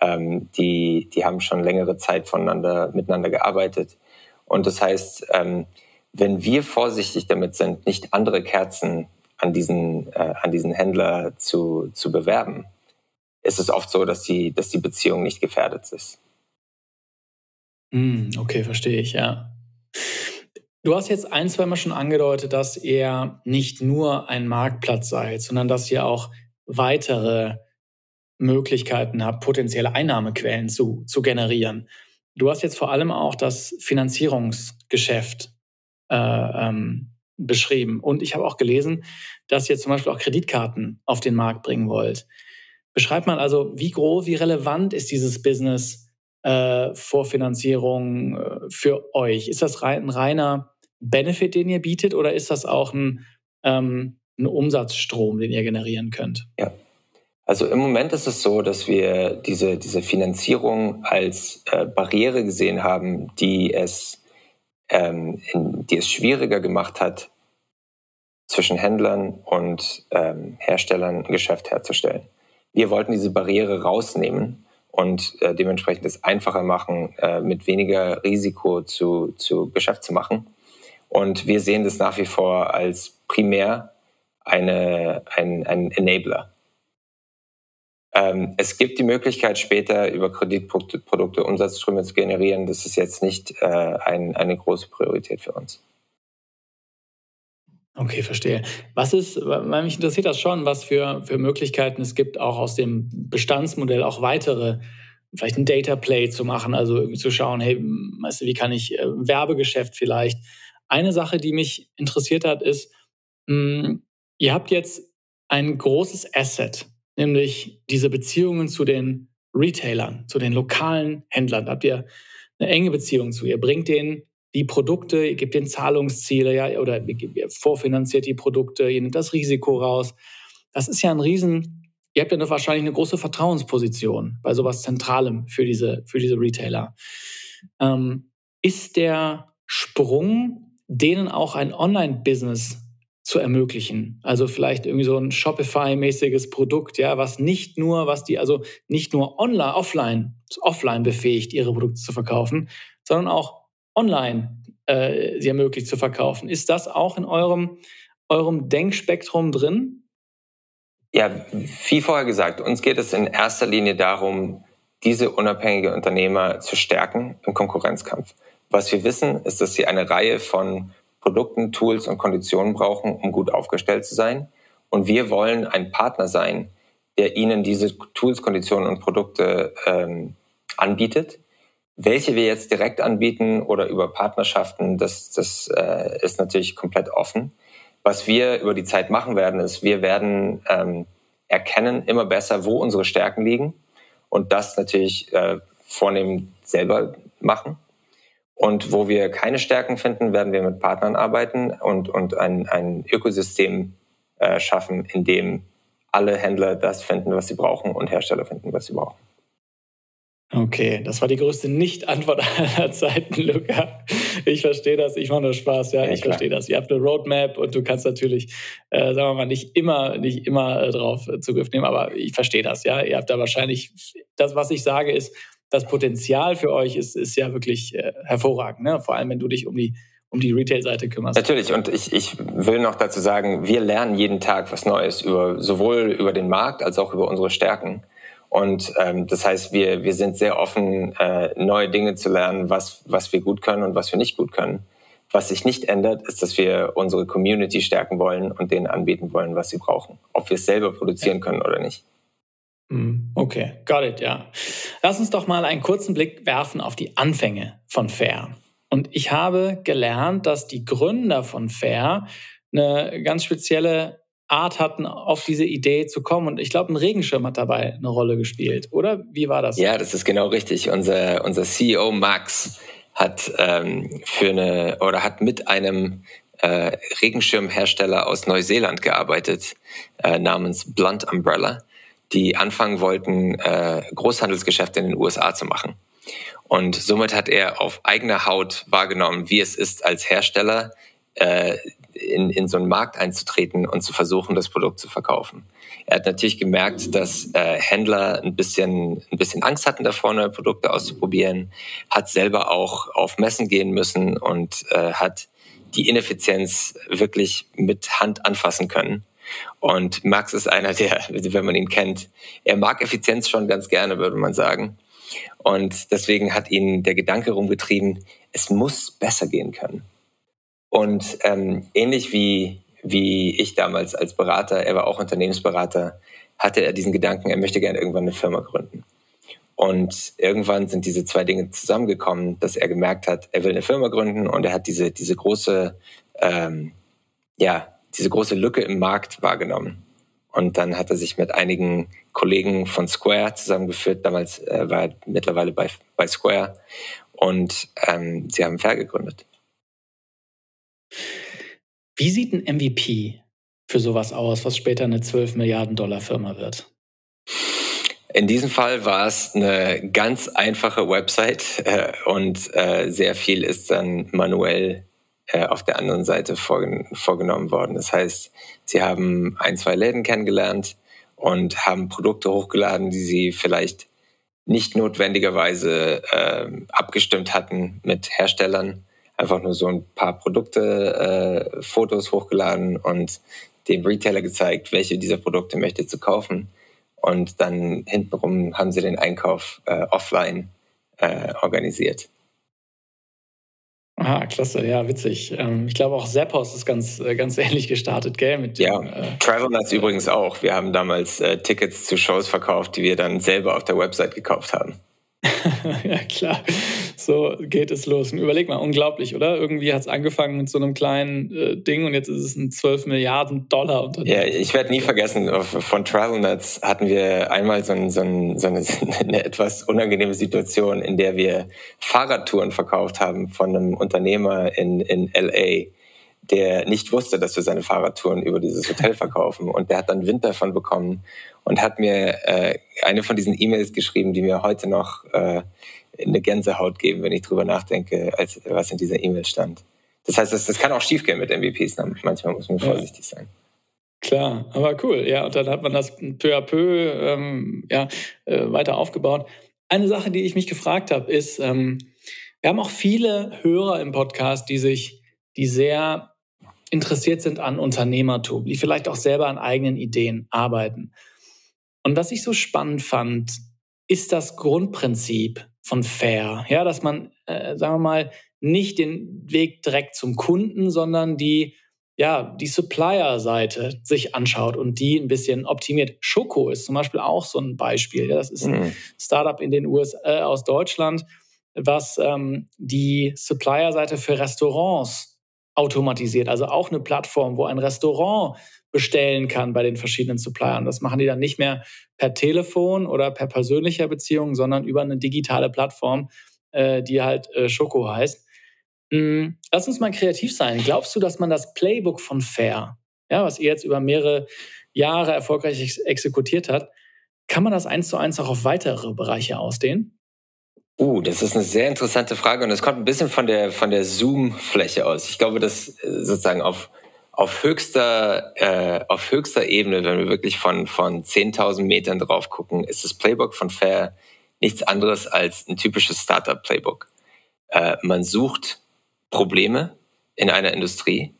ähm, die, die haben schon längere Zeit voneinander, miteinander gearbeitet. Und das heißt, ähm, wenn wir vorsichtig damit sind, nicht andere Kerzen an diesen, äh, an diesen Händler zu, zu bewerben, ist es oft so, dass die, dass die Beziehung nicht gefährdet ist. Hm, okay, verstehe ich, ja. Du hast jetzt ein, zweimal schon angedeutet, dass ihr nicht nur ein Marktplatz seid, sondern dass ihr auch weitere Möglichkeiten habt, potenzielle Einnahmequellen zu, zu generieren. Du hast jetzt vor allem auch das Finanzierungsgeschäft äh, ähm, beschrieben. Und ich habe auch gelesen, dass ihr zum Beispiel auch Kreditkarten auf den Markt bringen wollt. Beschreibt mal also, wie groß, wie relevant ist dieses Business äh, Vorfinanzierung äh, für euch? Ist das ein reiner Benefit, den ihr bietet, oder ist das auch ein, ähm, ein Umsatzstrom, den ihr generieren könnt? Ja, also im Moment ist es so, dass wir diese, diese Finanzierung als äh, Barriere gesehen haben, die es, ähm, in, die es schwieriger gemacht hat, zwischen Händlern und ähm, Herstellern ein Geschäft herzustellen. Wir wollten diese Barriere rausnehmen und äh, dementsprechend es einfacher machen, äh, mit weniger Risiko zu, zu Geschäft zu machen. Und wir sehen das nach wie vor als primär eine, ein, ein Enabler. Ähm, es gibt die Möglichkeit, später über Kreditprodukte Umsatzströme zu generieren. Das ist jetzt nicht äh, ein, eine große Priorität für uns. Okay, verstehe. Was ist, weil mich interessiert das schon, was für, für Möglichkeiten es gibt, auch aus dem Bestandsmodell auch weitere, vielleicht ein Data Play zu machen, also irgendwie zu schauen, hey, weißt du, wie kann ich äh, Werbegeschäft vielleicht. Eine Sache, die mich interessiert hat, ist, mh, hm, ihr habt jetzt ein großes Asset, nämlich diese Beziehungen zu den Retailern, zu den lokalen Händlern. Da habt ihr eine enge Beziehung zu. Ihr bringt denen die Produkte, ihr gebt den Zahlungsziele, ja, oder ihr vorfinanziert die Produkte, ihr nehmt das Risiko raus. Das ist ja ein Riesen, ihr habt ja wahrscheinlich eine große Vertrauensposition bei sowas Zentralem für diese, für diese Retailer. Ähm, ist der Sprung, denen auch ein Online-Business zu ermöglichen. Also vielleicht irgendwie so ein Shopify-mäßiges Produkt, ja, was nicht nur, was die, also nicht nur online, offline, offline befähigt, ihre Produkte zu verkaufen, sondern auch online äh, sie ermöglicht zu verkaufen. Ist das auch in eurem, eurem Denkspektrum drin? Ja, wie vorher gesagt, uns geht es in erster Linie darum, diese unabhängige Unternehmer zu stärken im Konkurrenzkampf. Was wir wissen, ist, dass sie eine Reihe von Produkten, Tools und Konditionen brauchen, um gut aufgestellt zu sein. Und wir wollen ein Partner sein, der ihnen diese Tools, Konditionen und Produkte ähm, anbietet. Welche wir jetzt direkt anbieten oder über Partnerschaften, das, das äh, ist natürlich komplett offen. Was wir über die Zeit machen werden, ist, wir werden ähm, erkennen immer besser, wo unsere Stärken liegen und das natürlich äh, vornehm selber machen und wo wir keine Stärken finden, werden wir mit Partnern arbeiten und, und ein, ein Ökosystem äh, schaffen, in dem alle Händler das finden, was sie brauchen und Hersteller finden, was sie brauchen. Okay, das war die größte Nicht-Antwort (laughs) aller Zeiten, Luca. Ich verstehe das, ich mache nur Spaß, ja, ja ich verstehe das. Ihr habt eine Roadmap und du kannst natürlich, äh, sagen wir mal, nicht immer, nicht immer äh, drauf äh, Zugriff nehmen, aber ich verstehe das, ja. Ihr habt da wahrscheinlich, das, was ich sage, ist, das Potenzial für euch ist, ist ja wirklich äh, hervorragend, ne? vor allem wenn du dich um die, um die Retail-Seite kümmerst. Natürlich, und ich, ich will noch dazu sagen, wir lernen jeden Tag was Neues, über, sowohl über den Markt als auch über unsere Stärken. Und ähm, das heißt, wir, wir sind sehr offen, äh, neue Dinge zu lernen, was, was wir gut können und was wir nicht gut können. Was sich nicht ändert, ist, dass wir unsere Community stärken wollen und denen anbieten wollen, was sie brauchen. Ob wir es selber produzieren können oder nicht. Hm, okay, got it, ja. Lass uns doch mal einen kurzen Blick werfen auf die Anfänge von Fair. Und ich habe gelernt, dass die Gründer von Fair eine ganz spezielle Art hatten, auf diese Idee zu kommen. Und ich glaube, ein Regenschirm hat dabei eine Rolle gespielt, oder? Wie war das? Ja, das ist genau richtig. Unser, unser CEO Max hat ähm, für eine oder hat mit einem äh, Regenschirmhersteller aus Neuseeland gearbeitet, äh, namens Blunt Umbrella die anfangen wollten, äh, Großhandelsgeschäfte in den USA zu machen. Und somit hat er auf eigener Haut wahrgenommen, wie es ist, als Hersteller äh, in, in so einen Markt einzutreten und zu versuchen, das Produkt zu verkaufen. Er hat natürlich gemerkt, dass äh, Händler ein bisschen, ein bisschen Angst hatten davor, neue Produkte auszuprobieren, hat selber auch auf Messen gehen müssen und äh, hat die Ineffizienz wirklich mit Hand anfassen können und Max ist einer, der, wenn man ihn kennt, er mag Effizienz schon ganz gerne, würde man sagen. Und deswegen hat ihn der Gedanke rumgetrieben, es muss besser gehen können. Und ähm, ähnlich wie, wie ich damals als Berater, er war auch Unternehmensberater, hatte er diesen Gedanken, er möchte gerne irgendwann eine Firma gründen. Und irgendwann sind diese zwei Dinge zusammengekommen, dass er gemerkt hat, er will eine Firma gründen und er hat diese, diese große, ähm, ja, diese große Lücke im Markt wahrgenommen. Und dann hat er sich mit einigen Kollegen von Square zusammengeführt. Damals äh, war er mittlerweile bei, bei Square. Und ähm, sie haben Fair gegründet. Wie sieht ein MVP für sowas aus, was später eine 12 Milliarden Dollar Firma wird? In diesem Fall war es eine ganz einfache Website (laughs) äh, und äh, sehr viel ist dann manuell äh, auf der anderen Seite vorgen vorgenommen worden. Das heißt, sie haben ein, zwei Läden kennengelernt und haben Produkte hochgeladen, die sie vielleicht nicht notwendigerweise äh, abgestimmt hatten mit Herstellern. Einfach nur so ein paar Produkte, äh, Fotos hochgeladen und dem Retailer gezeigt, welche dieser Produkte möchte zu kaufen. Und dann hintenrum haben sie den Einkauf äh, offline äh, organisiert. Aha, klasse, ja, witzig. Ähm, ich glaube auch Zappos ist ganz, äh, ganz (laughs) ähnlich gestartet, gell? Mit dem, ja, äh, Travel Nuts übrigens auch. Wir haben damals äh, Tickets zu Shows verkauft, die wir dann selber auf der Website gekauft haben. (laughs) ja, klar. So geht es los. Und überleg mal, unglaublich, oder? Irgendwie hat es angefangen mit so einem kleinen äh, Ding und jetzt ist es ein 12 Milliarden Dollar Unternehmen. Ja, ich werde nie vergessen, von TravelNets hatten wir einmal so, ein, so, ein, so eine, (laughs) eine, etwas unangenehme Situation, in der wir Fahrradtouren verkauft haben von einem Unternehmer in, in LA der nicht wusste, dass wir seine Fahrradtouren über dieses Hotel verkaufen. Und der hat dann Wind davon bekommen und hat mir äh, eine von diesen E-Mails geschrieben, die mir heute noch äh, eine Gänsehaut geben, wenn ich drüber nachdenke, als was in dieser E-Mail stand. Das heißt, das, das kann auch schiefgehen mit MVPs. Ne? Manchmal muss man vorsichtig sein. Klar, aber cool. Ja, und dann hat man das peu à peu ähm, ja, äh, weiter aufgebaut. Eine Sache, die ich mich gefragt habe, ist, ähm, wir haben auch viele Hörer im Podcast, die sich, die sehr interessiert sind an Unternehmertum, die vielleicht auch selber an eigenen Ideen arbeiten. Und was ich so spannend fand, ist das Grundprinzip von Fair. Ja, dass man, äh, sagen wir mal, nicht den Weg direkt zum Kunden, sondern die, ja, die Supplier-Seite sich anschaut und die ein bisschen optimiert. Schoko ist zum Beispiel auch so ein Beispiel. Ja, das ist ein mhm. Startup in den USA äh, aus Deutschland, was ähm, die Supplier-Seite für Restaurants automatisiert. Also auch eine Plattform, wo ein Restaurant bestellen kann bei den verschiedenen Suppliern. Das machen die dann nicht mehr per Telefon oder per persönlicher Beziehung, sondern über eine digitale Plattform, äh, die halt äh, Schoko heißt. Mhm. Lass uns mal kreativ sein. Glaubst du, dass man das Playbook von Fair, ja, was ihr jetzt über mehrere Jahre erfolgreich ex exekutiert hat, kann man das eins zu eins auch auf weitere Bereiche ausdehnen? Uh, das ist eine sehr interessante Frage und es kommt ein bisschen von der von der Zoom-Fläche aus. Ich glaube, dass äh, sozusagen auf auf höchster äh, auf höchster Ebene, wenn wir wirklich von von 10.000 Metern drauf gucken, ist das Playbook von Fair nichts anderes als ein typisches Startup-Playbook. Äh, man sucht Probleme in einer Industrie,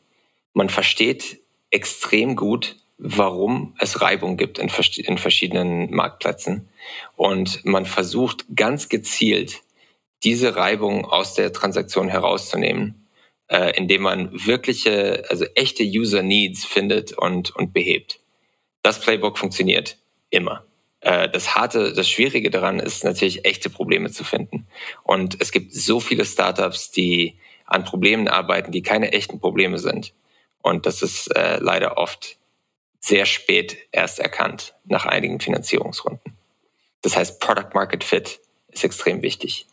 man versteht extrem gut, warum es Reibung gibt in, in verschiedenen Marktplätzen. Und man versucht ganz gezielt, diese Reibung aus der Transaktion herauszunehmen, äh, indem man wirkliche, also echte User Needs findet und, und behebt. Das Playbook funktioniert immer. Äh, das harte, das Schwierige daran ist natürlich echte Probleme zu finden. Und es gibt so viele Startups, die an Problemen arbeiten, die keine echten Probleme sind. Und das ist äh, leider oft sehr spät erst erkannt, nach einigen Finanzierungsrunden. Das heißt, Product Market Fit ist extrem wichtig.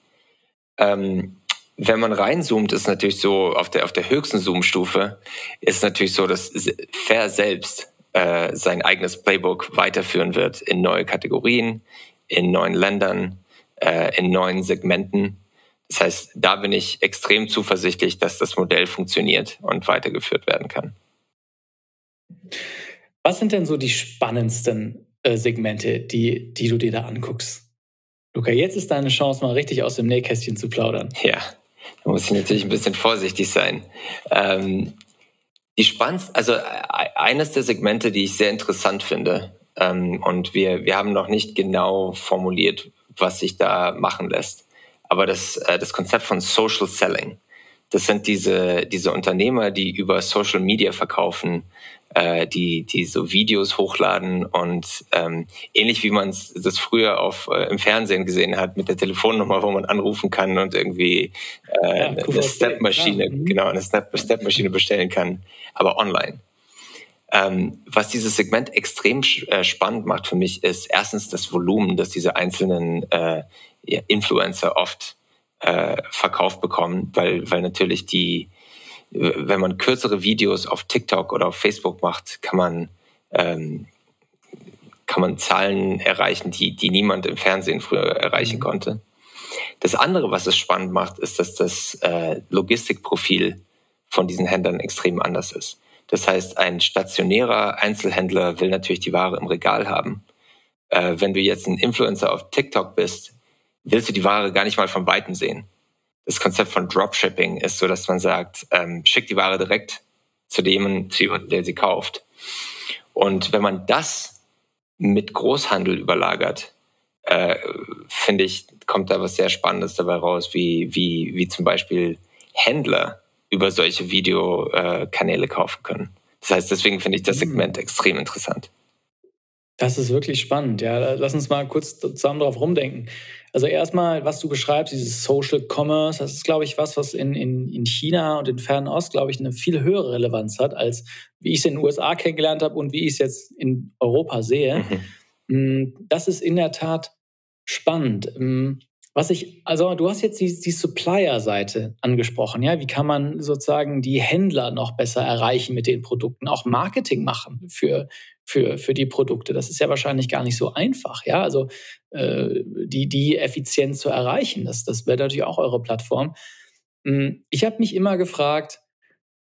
Ähm, wenn man reinzoomt, ist natürlich so, auf der, auf der höchsten Zoom-Stufe ist natürlich so, dass Fair selbst äh, sein eigenes Playbook weiterführen wird in neue Kategorien, in neuen Ländern, äh, in neuen Segmenten. Das heißt, da bin ich extrem zuversichtlich, dass das Modell funktioniert und weitergeführt werden kann. Was sind denn so die spannendsten äh, Segmente, die, die du dir da anguckst? Luca, jetzt ist deine Chance, mal richtig aus dem Nähkästchen zu plaudern. Ja, da muss ich natürlich ein bisschen vorsichtig sein. Ähm, die spannendste, also äh, eines der Segmente, die ich sehr interessant finde, ähm, und wir, wir haben noch nicht genau formuliert, was sich da machen lässt, aber das, äh, das Konzept von Social Selling, das sind diese, diese Unternehmer, die über Social Media verkaufen, äh, die, die so Videos hochladen und ähm, ähnlich wie man das früher auf, äh, im Fernsehen gesehen hat mit der Telefonnummer, wo man anrufen kann und irgendwie äh, ja, eine Step-Maschine, ja. Mhm. genau, eine Step-Maschine bestellen kann, aber online. Ähm, was dieses Segment extrem äh, spannend macht für mich, ist erstens das Volumen, das diese einzelnen äh, Influencer oft äh, verkauft bekommen, weil, weil natürlich die, wenn man kürzere Videos auf TikTok oder auf Facebook macht, kann man, ähm, kann man Zahlen erreichen, die, die niemand im Fernsehen früher erreichen mhm. konnte. Das andere, was es spannend macht, ist, dass das äh, Logistikprofil von diesen Händlern extrem anders ist. Das heißt, ein stationärer Einzelhändler will natürlich die Ware im Regal haben. Äh, wenn du jetzt ein Influencer auf TikTok bist, willst du die Ware gar nicht mal von Weitem sehen das Konzept von Dropshipping ist so, dass man sagt, ähm, schickt die Ware direkt zu dem, der sie kauft. Und wenn man das mit Großhandel überlagert, äh, finde ich, kommt da was sehr Spannendes dabei raus, wie, wie, wie zum Beispiel Händler über solche Videokanäle kaufen können. Das heißt, deswegen finde ich das Segment extrem interessant. Das ist wirklich spannend. Ja, lass uns mal kurz zusammen drauf rumdenken. Also erstmal, was du beschreibst, dieses Social Commerce, das ist, glaube ich, was, was in, in, in China und in Fernost, glaube ich, eine viel höhere Relevanz hat, als wie ich es in den USA kennengelernt habe und wie ich es jetzt in Europa sehe. Mhm. Mm, das ist in der Tat spannend. Mm, was ich, also du hast jetzt die, die Supplier-Seite angesprochen, ja. Wie kann man sozusagen die Händler noch besser erreichen mit den Produkten, auch Marketing machen für, für, für die Produkte? Das ist ja wahrscheinlich gar nicht so einfach, ja. Also äh, die, die effizient zu erreichen, das, das wäre natürlich auch eure Plattform. Hm, ich habe mich immer gefragt,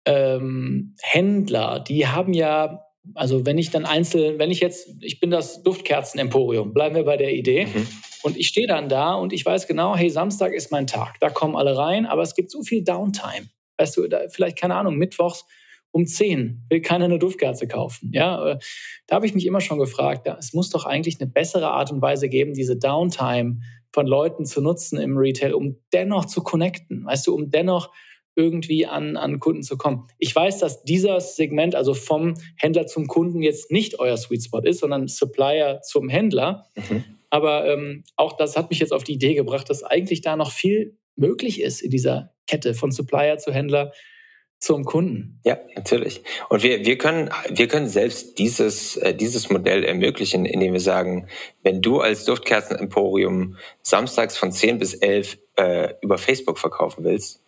ähm, Händler, die haben ja also wenn ich dann einzeln, wenn ich jetzt, ich bin das Duftkerzen-Emporium, bleiben wir bei der Idee. Mhm. Und ich stehe dann da und ich weiß genau, hey, Samstag ist mein Tag. Da kommen alle rein, aber es gibt so viel Downtime. Weißt du, da, vielleicht, keine Ahnung, mittwochs um 10 will keiner eine Duftkerze kaufen. Ja, äh, da habe ich mich immer schon gefragt, es muss doch eigentlich eine bessere Art und Weise geben, diese Downtime von Leuten zu nutzen im Retail, um dennoch zu connecten. Weißt du, um dennoch irgendwie an, an Kunden zu kommen. Ich weiß, dass dieses Segment, also vom Händler zum Kunden, jetzt nicht euer Sweet Spot ist, sondern Supplier zum Händler. Mhm. Aber ähm, auch das hat mich jetzt auf die Idee gebracht, dass eigentlich da noch viel möglich ist in dieser Kette von Supplier zu Händler zum Kunden. Ja, natürlich. Und wir, wir, können, wir können selbst dieses, äh, dieses Modell ermöglichen, indem wir sagen, wenn du als Duftkerzen-Emporium samstags von 10 bis 11 äh, über Facebook verkaufen willst,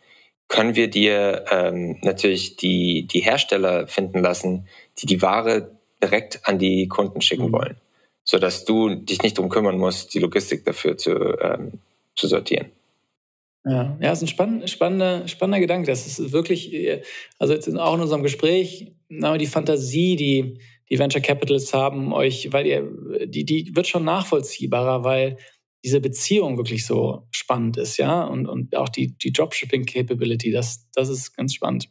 können wir dir ähm, natürlich die, die Hersteller finden lassen, die die Ware direkt an die Kunden schicken mhm. wollen, sodass du dich nicht darum kümmern musst, die Logistik dafür zu, ähm, zu sortieren. Ja, ja, ist ein spann spannender, spannender Gedanke. Das ist wirklich, also jetzt auch in unserem Gespräch, die Fantasie, die die Venture Capitalists haben, euch, weil ihr, die, die wird schon nachvollziehbarer, weil diese Beziehung wirklich so spannend ist, ja, und, und auch die, die Dropshipping-Capability, das, das ist ganz spannend.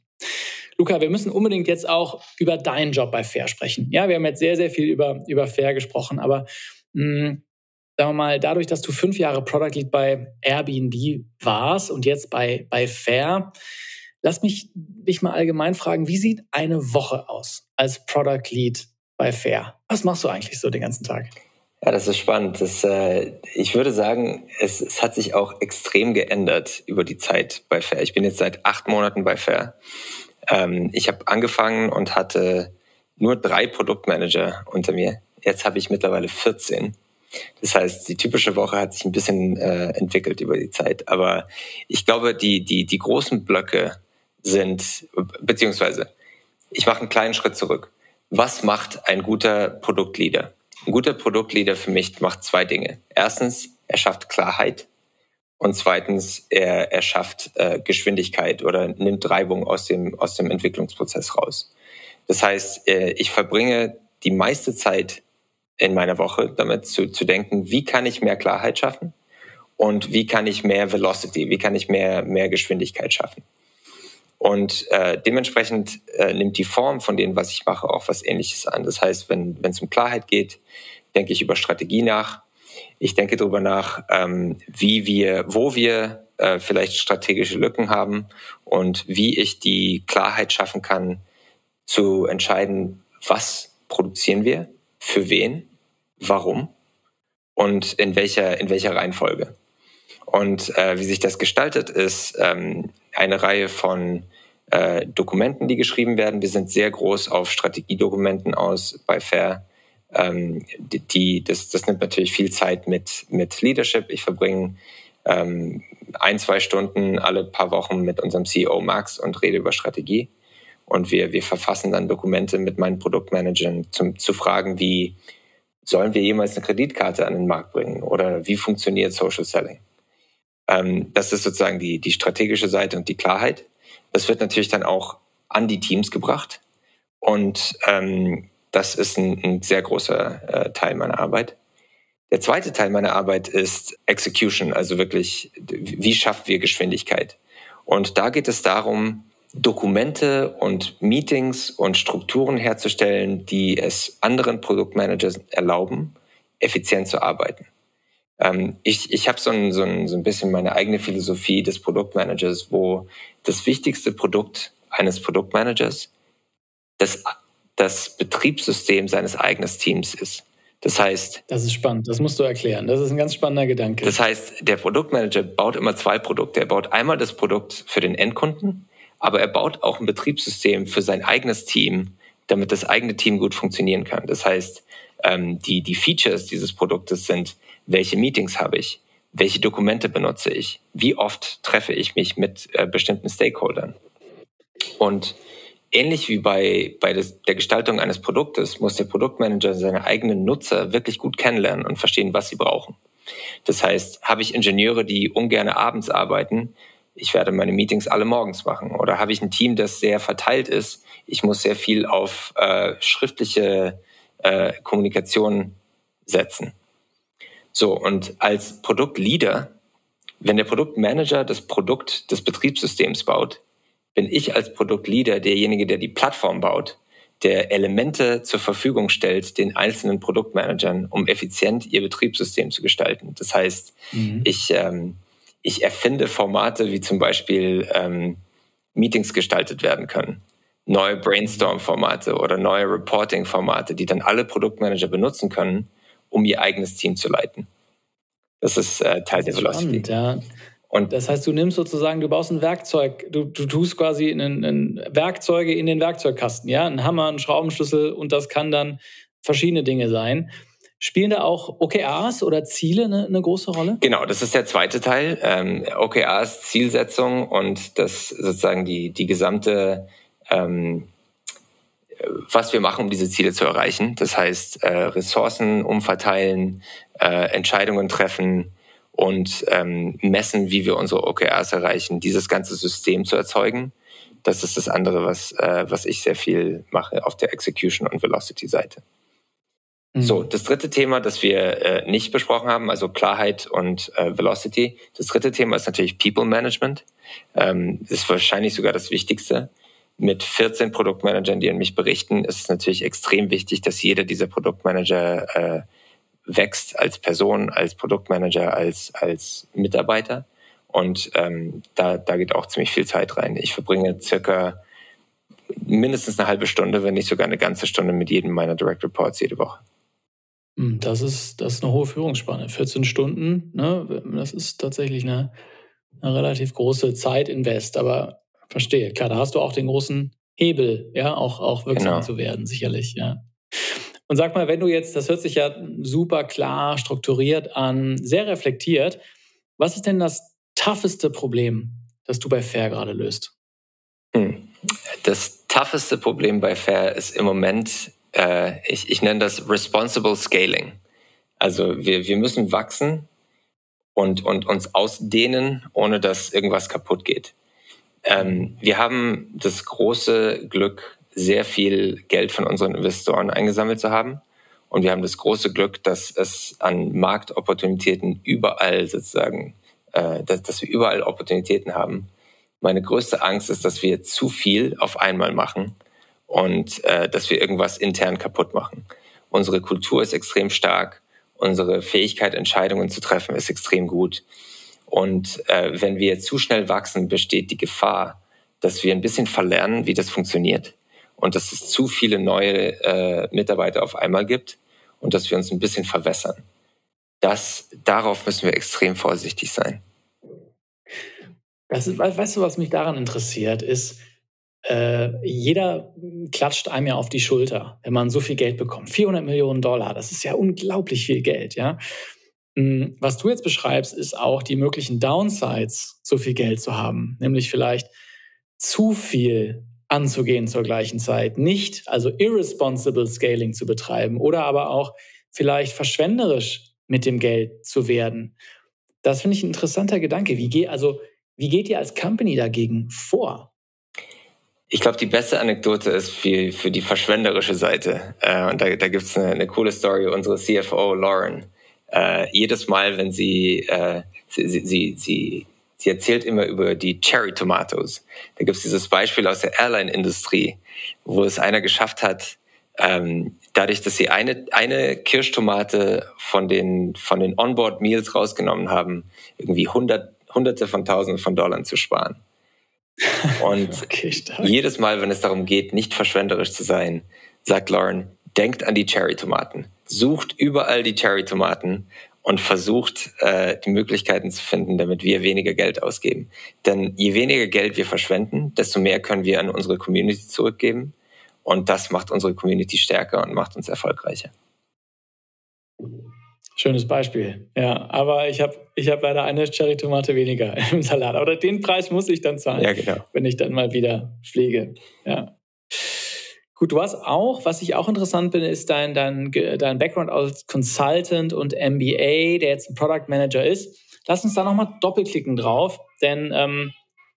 Luca, wir müssen unbedingt jetzt auch über deinen Job bei Fair sprechen. Ja, wir haben jetzt sehr, sehr viel über, über Fair gesprochen, aber mh, hm, sagen wir mal, dadurch, dass du fünf Jahre Product Lead bei Airbnb warst und jetzt bei, bei Fair, lass mich dich mal allgemein fragen, wie sieht eine Woche aus als Product Lead bei Fair? Was machst du eigentlich so den ganzen Tag? Ja, das ist spannend. Das, äh, ich würde sagen, es, es hat sich auch extrem geändert über die Zeit bei Fair. Ich bin jetzt seit acht Monaten bei Fair. Ähm, ich habe angefangen und hatte nur drei Produktmanager unter mir. Jetzt habe ich mittlerweile 14. Das heißt, die typische Woche hat sich ein bisschen äh, entwickelt über die Zeit. Aber ich glaube, die, die, die großen Blöcke sind, beziehungsweise, ich mache einen kleinen Schritt zurück. Was macht ein guter Produktleader? Ein guter Produktleader für mich macht zwei Dinge. Erstens, er schafft Klarheit und zweitens, er, er schafft äh, Geschwindigkeit oder nimmt Reibung aus dem, aus dem Entwicklungsprozess raus. Das heißt, äh, ich verbringe die meiste Zeit in meiner Woche damit zu, zu denken, wie kann ich mehr Klarheit schaffen und wie kann ich mehr Velocity, wie kann ich mehr, mehr Geschwindigkeit schaffen. Und äh, dementsprechend äh, nimmt die Form von dem, was ich mache, auch was Ähnliches an. Das heißt, wenn es um Klarheit geht, denke ich über Strategie nach. Ich denke darüber nach, ähm, wie wir, wo wir äh, vielleicht strategische Lücken haben und wie ich die Klarheit schaffen kann, zu entscheiden, was produzieren wir, für wen, warum und in welcher, in welcher Reihenfolge. Und äh, wie sich das gestaltet, ist ähm, eine Reihe von äh, Dokumenten, die geschrieben werden. Wir sind sehr groß auf Strategiedokumenten aus bei Fair. Ähm, die, das, das nimmt natürlich viel Zeit mit, mit Leadership. Ich verbringe ähm, ein, zwei Stunden alle paar Wochen mit unserem CEO Max und rede über Strategie. Und wir, wir verfassen dann Dokumente mit meinen Produktmanagern zum, zu fragen, wie sollen wir jemals eine Kreditkarte an den Markt bringen oder wie funktioniert Social Selling? Ähm, das ist sozusagen die, die strategische Seite und die Klarheit. Das wird natürlich dann auch an die Teams gebracht. Und ähm, das ist ein, ein sehr großer äh, Teil meiner Arbeit. Der zweite Teil meiner Arbeit ist Execution, also wirklich, wie schaffen wir Geschwindigkeit? Und da geht es darum, Dokumente und Meetings und Strukturen herzustellen, die es anderen Produktmanagers erlauben, effizient zu arbeiten. Ähm, ich ich habe so ein, so, ein, so ein bisschen meine eigene Philosophie des Produktmanagers, wo das wichtigste Produkt eines Produktmanagers das, das Betriebssystem seines eigenen Teams ist. Das heißt. Das ist spannend, das musst du erklären. Das ist ein ganz spannender Gedanke. Das heißt, der Produktmanager baut immer zwei Produkte. Er baut einmal das Produkt für den Endkunden, aber er baut auch ein Betriebssystem für sein eigenes Team, damit das eigene Team gut funktionieren kann. Das heißt, ähm, die, die Features dieses Produktes sind, welche Meetings habe ich, welche Dokumente benutze ich, wie oft treffe ich mich mit äh, bestimmten Stakeholdern. Und ähnlich wie bei, bei des, der Gestaltung eines Produktes muss der Produktmanager seine eigenen Nutzer wirklich gut kennenlernen und verstehen, was sie brauchen. Das heißt, habe ich Ingenieure, die ungern abends arbeiten, ich werde meine Meetings alle morgens machen. Oder habe ich ein Team, das sehr verteilt ist, ich muss sehr viel auf äh, schriftliche äh, Kommunikation setzen. So, und als Produktleader, wenn der Produktmanager das Produkt des Betriebssystems baut, bin ich als Produktleader derjenige, der die Plattform baut, der Elemente zur Verfügung stellt den einzelnen Produktmanagern, um effizient ihr Betriebssystem zu gestalten. Das heißt, mhm. ich, ähm, ich erfinde Formate, wie zum Beispiel ähm, Meetings gestaltet werden können, neue Brainstorm-Formate oder neue Reporting-Formate, die dann alle Produktmanager benutzen können, um ihr eigenes Team zu leiten. Das ist äh, Teil das ist der Velocity. Spannend, ja. Und das heißt, du nimmst sozusagen, du baust ein Werkzeug, du, du tust quasi in, in Werkzeuge in den Werkzeugkasten, ja, ein Hammer, ein Schraubenschlüssel und das kann dann verschiedene Dinge sein. Spielen da auch OKRs oder Ziele eine, eine große Rolle? Genau, das ist der zweite Teil. Ähm, OKRs, Zielsetzung und das sozusagen die, die gesamte, ähm, was wir machen, um diese Ziele zu erreichen. Das heißt, äh, Ressourcen umverteilen, äh, Entscheidungen treffen, und ähm, messen, wie wir unsere OKRs erreichen, dieses ganze System zu erzeugen. Das ist das andere, was, äh, was ich sehr viel mache auf der Execution- und Velocity-Seite. Mhm. So, das dritte Thema, das wir äh, nicht besprochen haben, also Klarheit und äh, Velocity. Das dritte Thema ist natürlich People Management. Ähm, ist wahrscheinlich sogar das Wichtigste. Mit 14 Produktmanagern, die an mich berichten, ist es natürlich extrem wichtig, dass jeder dieser Produktmanager äh, wächst als Person, als Produktmanager, als, als Mitarbeiter. Und ähm, da, da geht auch ziemlich viel Zeit rein. Ich verbringe circa mindestens eine halbe Stunde, wenn nicht sogar eine ganze Stunde mit jedem meiner Direct Reports jede Woche. Hm, das ist, das ist eine hohe Führungsspanne. 14 Stunden, ne? das ist tatsächlich eine, eine relativ große Zeitinvest. Aber verstehe, klar, da hast du auch den großen Hebel, ja, auch, auch wirksam genau. zu werden, sicherlich, ja. Und sag mal, wenn du jetzt, das hört sich ja super klar, strukturiert an, sehr reflektiert, was ist denn das tougheste Problem, das du bei Fair gerade löst? Hm. Das tougheste Problem bei Fair ist im Moment, äh, ich, ich nenne das Responsible Scaling. Also wir, wir müssen wachsen und, und uns ausdehnen, ohne dass irgendwas kaputt geht. Ähm, wir haben das große Glück, sehr viel Geld von unseren Investoren eingesammelt zu haben. Und wir haben das große Glück, dass es an Marktopportunitäten überall sozusagen, äh, dass, dass wir überall Opportunitäten haben. Meine größte Angst ist, dass wir zu viel auf einmal machen und äh, dass wir irgendwas intern kaputt machen. Unsere Kultur ist extrem stark, unsere Fähigkeit, Entscheidungen zu treffen, ist extrem gut. Und äh, wenn wir zu schnell wachsen, besteht die Gefahr, dass wir ein bisschen verlernen, wie das funktioniert und dass es zu viele neue äh, Mitarbeiter auf einmal gibt und dass wir uns ein bisschen verwässern. Das, darauf müssen wir extrem vorsichtig sein. Das weißt du, was mich daran interessiert, ist, äh, jeder klatscht einem ja auf die Schulter, wenn man so viel Geld bekommt. 400 Millionen Dollar, das ist ja unglaublich viel Geld, ja. Hm, was du jetzt beschreibst, ist auch die möglichen Downsides, so viel Geld zu haben, nämlich vielleicht zu viel anzugehen zur gleichen Zeit. Nicht also irresponsible Scaling zu betreiben oder aber auch vielleicht verschwenderisch mit dem Geld zu werden. Das finde ich ein interessanter Gedanke. Wie geht, also, wie geht ihr als Company dagegen vor? Ich glaube, die beste Anekdote ist für, für die verschwenderische Seite. Äh, und da, da gibt es eine, eine, coole Story. Unsere CFO, Lauren, äh, jedes Mal, wenn sie, äh, sie, sie, sie Sie erzählt immer über die Cherry Tomatoes. Da gibt es dieses Beispiel aus der Airline-Industrie, wo es einer geschafft hat, ähm, dadurch, dass sie eine, eine Kirschtomate von den, von den Onboard-Meals rausgenommen haben, irgendwie hundert, hunderte von Tausenden von Dollar zu sparen. Und (laughs) okay, jedes Mal, wenn es darum geht, nicht verschwenderisch zu sein, sagt Lauren, denkt an die Cherry-Tomaten. sucht überall die Cherry-Tomaten und versucht, äh, die Möglichkeiten zu finden, damit wir weniger Geld ausgeben. Denn je weniger Geld wir verschwenden, desto mehr können wir an unsere Community zurückgeben. Und das macht unsere Community stärker und macht uns erfolgreicher. Schönes Beispiel. Ja, aber ich habe ich hab leider eine Cherry-Tomate weniger (laughs) im Salat. Aber den Preis muss ich dann zahlen, ja, genau. wenn ich dann mal wieder fliege. Ja. Gut, du hast auch, was ich auch interessant bin, ist dein, dein, dein Background als Consultant und MBA, der jetzt ein Product Manager ist. Lass uns da nochmal doppelklicken drauf, denn ähm,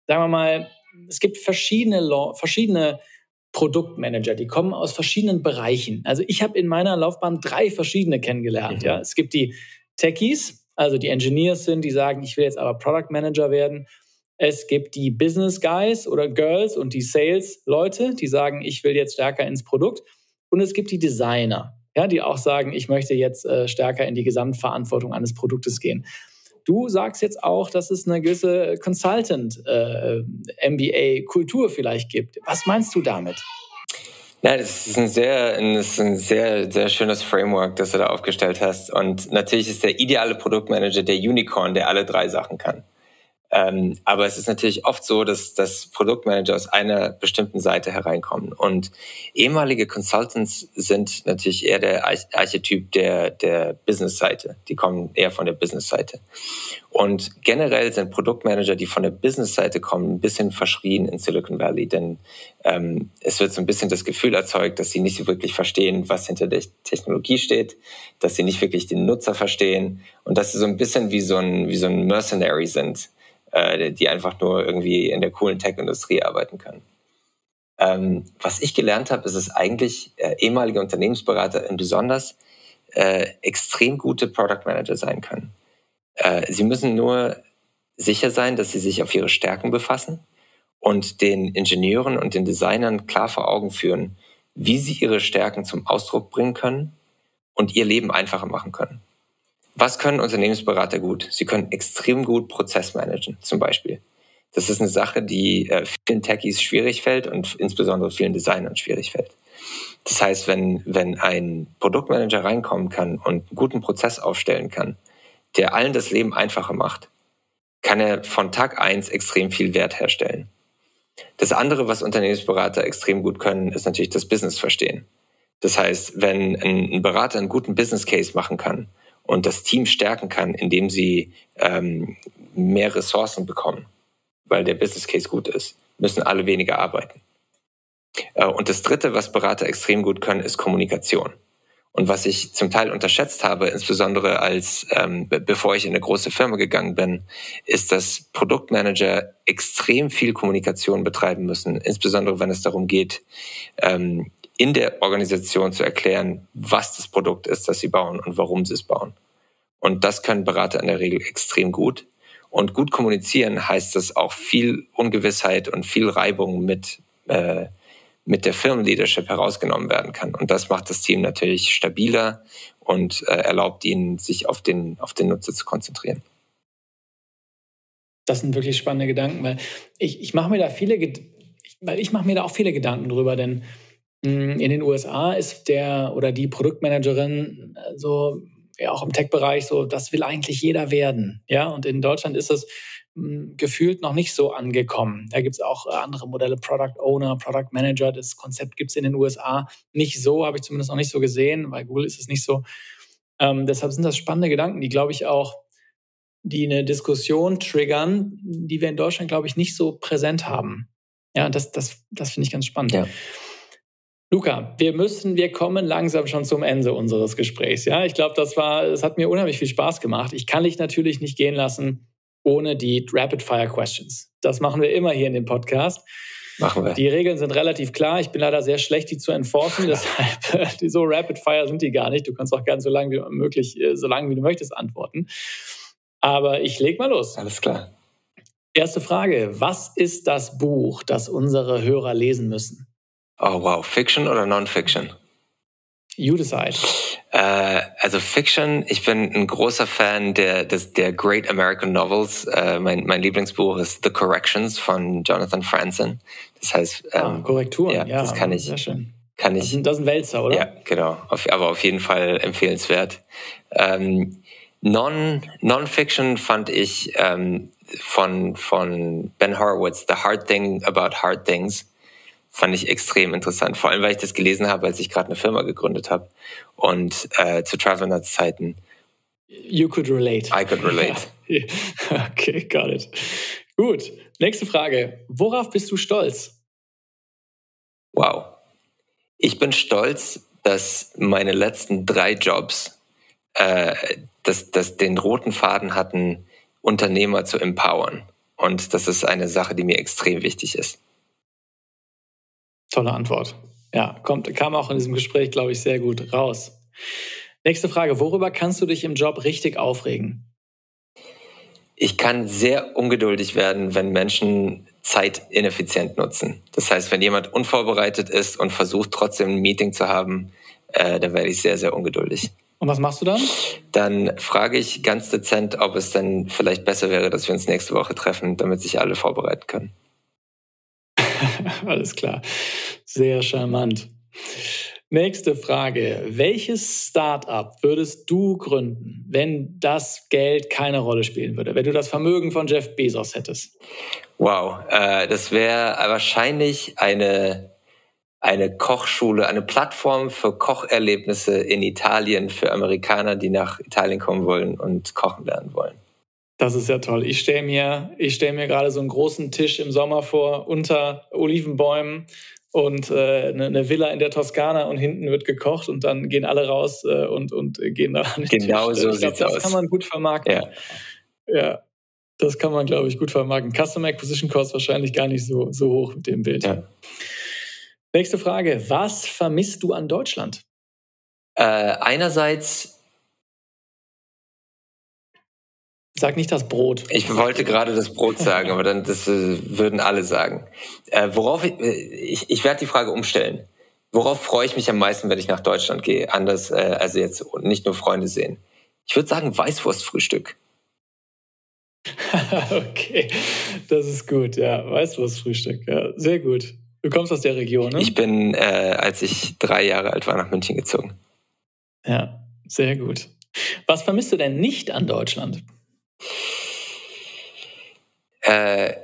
sagen wir mal, es gibt verschiedene, verschiedene Produktmanager, die kommen aus verschiedenen Bereichen. Also ich habe in meiner Laufbahn drei verschiedene kennengelernt. Mhm. Ja. Es gibt die Techies, also die Engineers sind, die sagen, ich will jetzt aber Product Manager werden. Es gibt die Business Guys oder Girls und die Sales-Leute, die sagen, ich will jetzt stärker ins Produkt. Und es gibt die Designer, ja, die auch sagen, ich möchte jetzt äh, stärker in die Gesamtverantwortung eines Produktes gehen. Du sagst jetzt auch, dass es eine gewisse Consultant-MBA-Kultur äh, vielleicht gibt. Was meinst du damit? Ja, das ist ein sehr, das ist ein sehr, sehr schönes Framework, das du da aufgestellt hast. Und natürlich ist der ideale Produktmanager der Unicorn, der alle drei Sachen kann. Ähm, aber es ist natürlich oft so, dass, dass Produktmanager aus einer bestimmten Seite hereinkommen. Und ehemalige Consultants sind natürlich eher der Archetyp der, der Business-Seite. Die kommen eher von der Business-Seite. Und generell sind Produktmanager, die von der Business-Seite kommen, ein bisschen verschrien in Silicon Valley. Denn ähm, es wird so ein bisschen das Gefühl erzeugt, dass sie nicht so wirklich verstehen, was hinter der Technologie steht, dass sie nicht wirklich den Nutzer verstehen und dass sie so ein bisschen wie so ein, wie so ein Mercenary sind äh, die einfach nur irgendwie in der coolen Tech-Industrie arbeiten können. Ähm, was ich gelernt habe, ist es eigentlich äh, ehemalige Unternehmensberater in besonders äh, extrem gute Product Manager sein können. Äh, sie müssen nur sicher sein, dass sie sich auf ihre Stärken befassen und den Ingenieuren und den Designern klar vor Augen führen, wie sie ihre Stärken zum Ausdruck bringen können und ihr Leben einfacher machen können. Was können Unternehmensberater gut? Sie können extrem gut Prozess managen, zum Beispiel. Das ist eine Sache, die äh, vielen Techies schwierig fällt und insbesondere vielen Designern schwierig fällt. Das heißt, wenn, wenn ein Produktmanager reinkommen kann und einen guten Prozess aufstellen kann, der allen das Leben einfacher macht, kann er von Tag eins extrem viel Wert herstellen. Das andere, was Unternehmensberater extrem gut können, ist natürlich das Business verstehen. Das heißt, wenn ein Berater einen guten Business Case machen kann und das Team stärken kann, indem sie ähm, mehr Ressourcen bekommen, weil der Business Case gut ist, müssen alle weniger arbeiten. Äh, und das Dritte, was Berater extrem gut können, ist Kommunikation. Und was ich zum Teil unterschätzt habe, insbesondere als ähm, bevor ich in eine große Firma gegangen bin, ist, dass Produktmanager extrem viel Kommunikation betreiben müssen, insbesondere wenn es darum geht, ähm, in der Organisation zu erklären, was das Produkt ist, das sie bauen und warum sie es bauen. Und das können Berater in der Regel extrem gut. Und gut kommunizieren heißt, dass auch viel Ungewissheit und viel Reibung mit, äh, mit der Firmenleadership herausgenommen werden kann. Und das macht das Team natürlich stabiler und äh, erlaubt ihnen, sich auf den, auf den Nutzer zu konzentrieren. Das sind wirklich spannende Gedanken, weil ich, ich mache mir da viele, weil ich mache mir da auch viele Gedanken drüber, denn in den USA ist der oder die Produktmanagerin äh, so, ja, auch im Tech-Bereich so, das will eigentlich jeder werden. Ja, und in Deutschland ist es hm, gefühlt noch nicht so angekommen. Da gibt es auch andere Modelle, Product Owner, Product Manager. Das Konzept gibt es in den USA nicht so, habe ich zumindest noch nicht so gesehen. Bei Google ist es nicht so. Ähm, deshalb sind das spannende Gedanken, die, glaube ich, auch die eine Diskussion triggern, die wir in Deutschland, glaube ich, nicht so präsent haben. Ja, das, das, das finde ich ganz spannend. Ja. Luca, wir müssen, wir kommen langsam schon zum Ende unseres Gesprächs. Ja, ich glaube, das war, es hat mir unheimlich viel Spaß gemacht. Ich kann dich natürlich nicht gehen lassen ohne die Rapid Fire Questions. Das machen wir immer hier in dem Podcast. Machen wir. Die Regeln sind relativ klar. Ich bin leider sehr schlecht, die zu enforcen. (laughs) Deshalb, (laughs) die so Rapid Fire sind die gar nicht. Du kannst auch gerne so lange wie möglich, äh, so lange wie du möchtest antworten. Aber ich leg mal los. Alles klar. Erste Frage. Was ist das Buch, das unsere Hörer lesen müssen? Oh wow, Fiction oder Non-Fiction? You decide. Äh, also Fiction, ich bin ein großer Fan der, des, der Great American Novels. Äh, mein, mein Lieblingsbuch ist The Corrections von Jonathan Franzen. Das heißt, ah, ähm, ah, Korrekturen, ja, ja, das kann ich, Kann ich. Das ist, das ist ein Wälzer, oder? Ja, genau. Auf, aber auf jeden Fall empfehlenswert. Ähm, Non, Non-Fiction fand ich ähm, von, von Ben Horowitz, The Hard Thing About Hard Things, fand ich extrem interessant. Vor allem, weil ich das gelesen habe, als ich gerade eine Firma gegründet habe. Und äh, zu Travelnuts Zeiten. You could relate. I could relate. (laughs) okay, got it. Gut, nächste Frage. Worauf bist du stolz? Wow. Ich bin stolz, dass meine letzten drei Jobs äh, dass, dass den roten Faden hatten, Unternehmer zu empowern. Und das ist eine Sache, die mir extrem wichtig ist. Tolle Antwort. Ja, kommt, kam auch in diesem Gespräch, glaube ich, sehr gut raus. Nächste Frage. Worüber kannst du dich im Job richtig aufregen? Ich kann sehr ungeduldig werden, wenn Menschen Zeit ineffizient nutzen. Das heißt, wenn jemand unvorbereitet ist und versucht, trotzdem ein Meeting zu haben, äh, dann werde ich sehr, sehr ungeduldig. Und was machst du dann? Dann frage ich ganz dezent, ob es dann vielleicht besser wäre, dass wir uns nächste Woche treffen, damit sich alle vorbereiten können. (laughs) Alles klar. Sehr charmant. Nächste Frage. Welches Startup würdest du gründen, wenn das Geld keine Rolle spielen würde, wenn du das Vermögen von Jeff Bezos hättest? Wow, äh, das wäre wahrscheinlich eine eine Kochschule, eine Plattform für Kocherlebnisse in Italien für Amerikaner, die nach Italien kommen wollen und kochen lernen wollen. Das ist ja toll. Ich stelle mir, stell mir gerade so einen großen Tisch im Sommer vor unter Olivenbäumen und äh, eine, eine, Villa in der Toskana und hinten wird gekocht und dann gehen alle raus äh, und, und gehen da an den Genau Tisch. so ich glaub, sieht's das aus. Kann man gut vermarkten. Ja. ja. Das kann man, glaube ich, gut vermarkten. Customer Acquisition Cost wahrscheinlich gar nicht so, so hoch mit dem Bild. Ja. Nächste Frage. Was vermisst du an Deutschland? Äh, einerseits. Sag nicht das Brot. Ich wollte gerade das Brot sagen, aber dann das äh, würden alle sagen. Äh, worauf ich, äh, ich, ich werde die Frage umstellen. Worauf freue ich mich am meisten, wenn ich nach Deutschland gehe? Anders, äh, also jetzt nicht nur Freunde sehen. Ich würde sagen Weißwurstfrühstück. (laughs) okay, das ist gut, ja. Weißwurstfrühstück, ja, sehr gut. Du kommst aus der Region, ne? Ich bin, äh, als ich drei Jahre alt war, nach München gezogen. Ja, sehr gut. Was vermisst du denn nicht an Deutschland? Äh,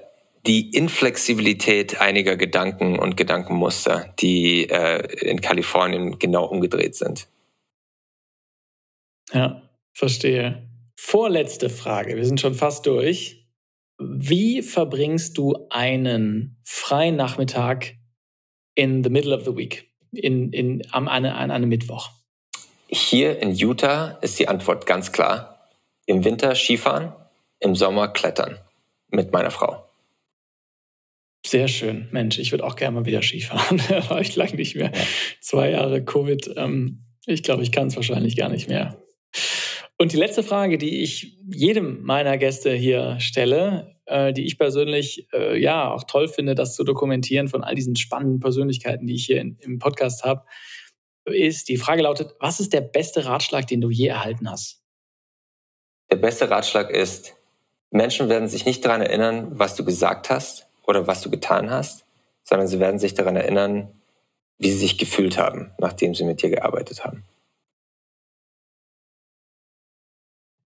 die Inflexibilität einiger Gedanken und Gedankenmuster, die äh, in Kalifornien genau umgedreht sind. Ja, verstehe. Vorletzte Frage. Wir sind schon fast durch. Wie verbringst du einen freien Nachmittag in the middle of the week, in, in, am, an, an einem Mittwoch? Hier in Utah ist die Antwort ganz klar. Im Winter Skifahren, im Sommer klettern mit meiner Frau. Sehr schön. Mensch, ich würde auch gerne mal wieder Skifahren. (laughs) da war ich lange nicht mehr. Ja. Zwei Jahre Covid. Ähm, ich glaube, ich kann es wahrscheinlich gar nicht mehr. Und die letzte Frage, die ich jedem meiner Gäste hier stelle, äh, die ich persönlich äh, ja auch toll finde, das zu dokumentieren von all diesen spannenden Persönlichkeiten, die ich hier in, im Podcast habe, ist, die Frage lautet, was ist der beste Ratschlag, den du je erhalten hast? Der beste Ratschlag ist, Menschen werden sich nicht daran erinnern, was du gesagt hast oder was du getan hast, sondern sie werden sich daran erinnern, wie sie sich gefühlt haben, nachdem sie mit dir gearbeitet haben.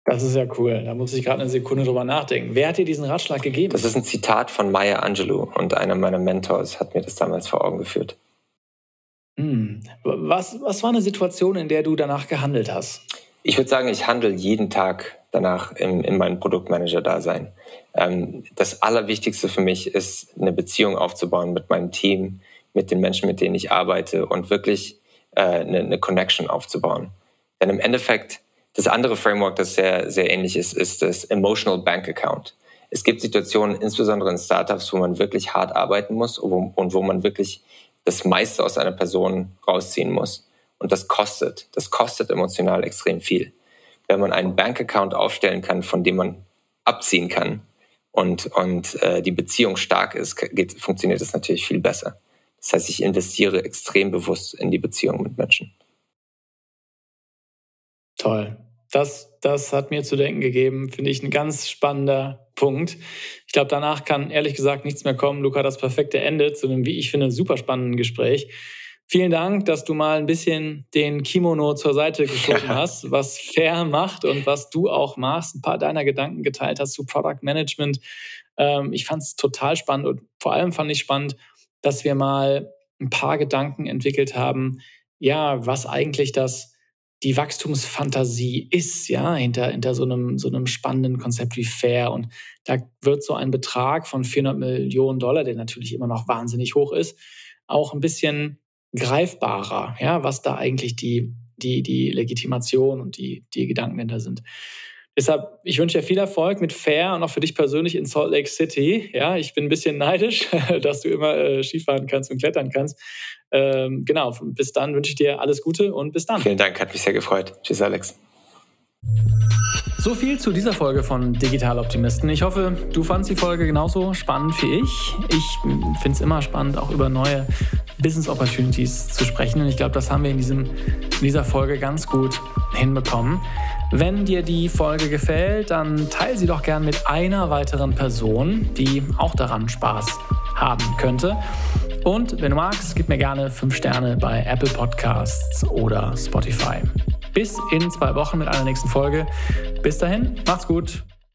Das ist ja cool. Da muss ich gerade eine Sekunde drüber nachdenken. Wer hat dir diesen Ratschlag gegeben? Das ist ein Zitat von Maya Angelou und einer meiner Mentors hat mir das damals vor Augen geführt. Hm. Was, was war eine Situation, in der du danach gehandelt hast? Ich würde sagen, ich handle jeden Tag danach in, in meinem Produktmanager-Dasein. Ähm, das Allerwichtigste für mich ist, eine Beziehung aufzubauen mit meinem Team, mit den Menschen, mit denen ich arbeite und wirklich äh, eine, eine Connection aufzubauen. Denn im Endeffekt das andere Framework, das sehr, sehr ähnlich ist, ist das Emotional Bank Account. Es gibt Situationen, insbesondere in Startups, wo man wirklich hart arbeiten muss und wo man wirklich das meiste aus einer Person rausziehen muss. Und das kostet. Das kostet emotional extrem viel. Wenn man einen Bank-Account aufstellen kann, von dem man abziehen kann und, und äh, die Beziehung stark ist, geht, funktioniert das natürlich viel besser. Das heißt, ich investiere extrem bewusst in die Beziehung mit Menschen. Toll. Das, das hat mir zu denken gegeben, finde ich ein ganz spannender Punkt. Ich glaube, danach kann ehrlich gesagt nichts mehr kommen. Luca, das perfekte Ende zu einem, wie ich finde, super spannenden Gespräch. Vielen Dank, dass du mal ein bisschen den Kimono zur Seite geschoben hast, was Fair macht und was du auch machst. Ein paar deiner Gedanken geteilt hast zu Product Management. Ähm, ich fand es total spannend und vor allem fand ich spannend, dass wir mal ein paar Gedanken entwickelt haben, ja, was eigentlich das die Wachstumsfantasie ist, ja, hinter, hinter so einem, so einem spannenden Konzept wie Fair. Und da wird so ein Betrag von 400 Millionen Dollar, der natürlich immer noch wahnsinnig hoch ist, auch ein bisschen greifbarer, ja, was da eigentlich die, die, die Legitimation und die, die Gedanken hinter sind. Deshalb, ich wünsche dir viel Erfolg mit Fair und auch für dich persönlich in Salt Lake City. Ja, ich bin ein bisschen neidisch, (laughs) dass du immer äh, Skifahren kannst und klettern kannst. Ähm, genau, bis dann wünsche ich dir alles Gute und bis dann. Vielen Dank, hat mich sehr gefreut. Tschüss, Alex. So viel zu dieser Folge von Digital Optimisten. Ich hoffe, du fandest die Folge genauso spannend wie ich. Ich finde es immer spannend, auch über neue Business Opportunities zu sprechen. Und ich glaube, das haben wir in, diesem, in dieser Folge ganz gut hinbekommen. Wenn dir die Folge gefällt, dann teile sie doch gern mit einer weiteren Person, die auch daran Spaß haben könnte. Und wenn du magst, gib mir gerne 5 Sterne bei Apple Podcasts oder Spotify. Bis in zwei Wochen mit einer nächsten Folge. Bis dahin, macht's gut.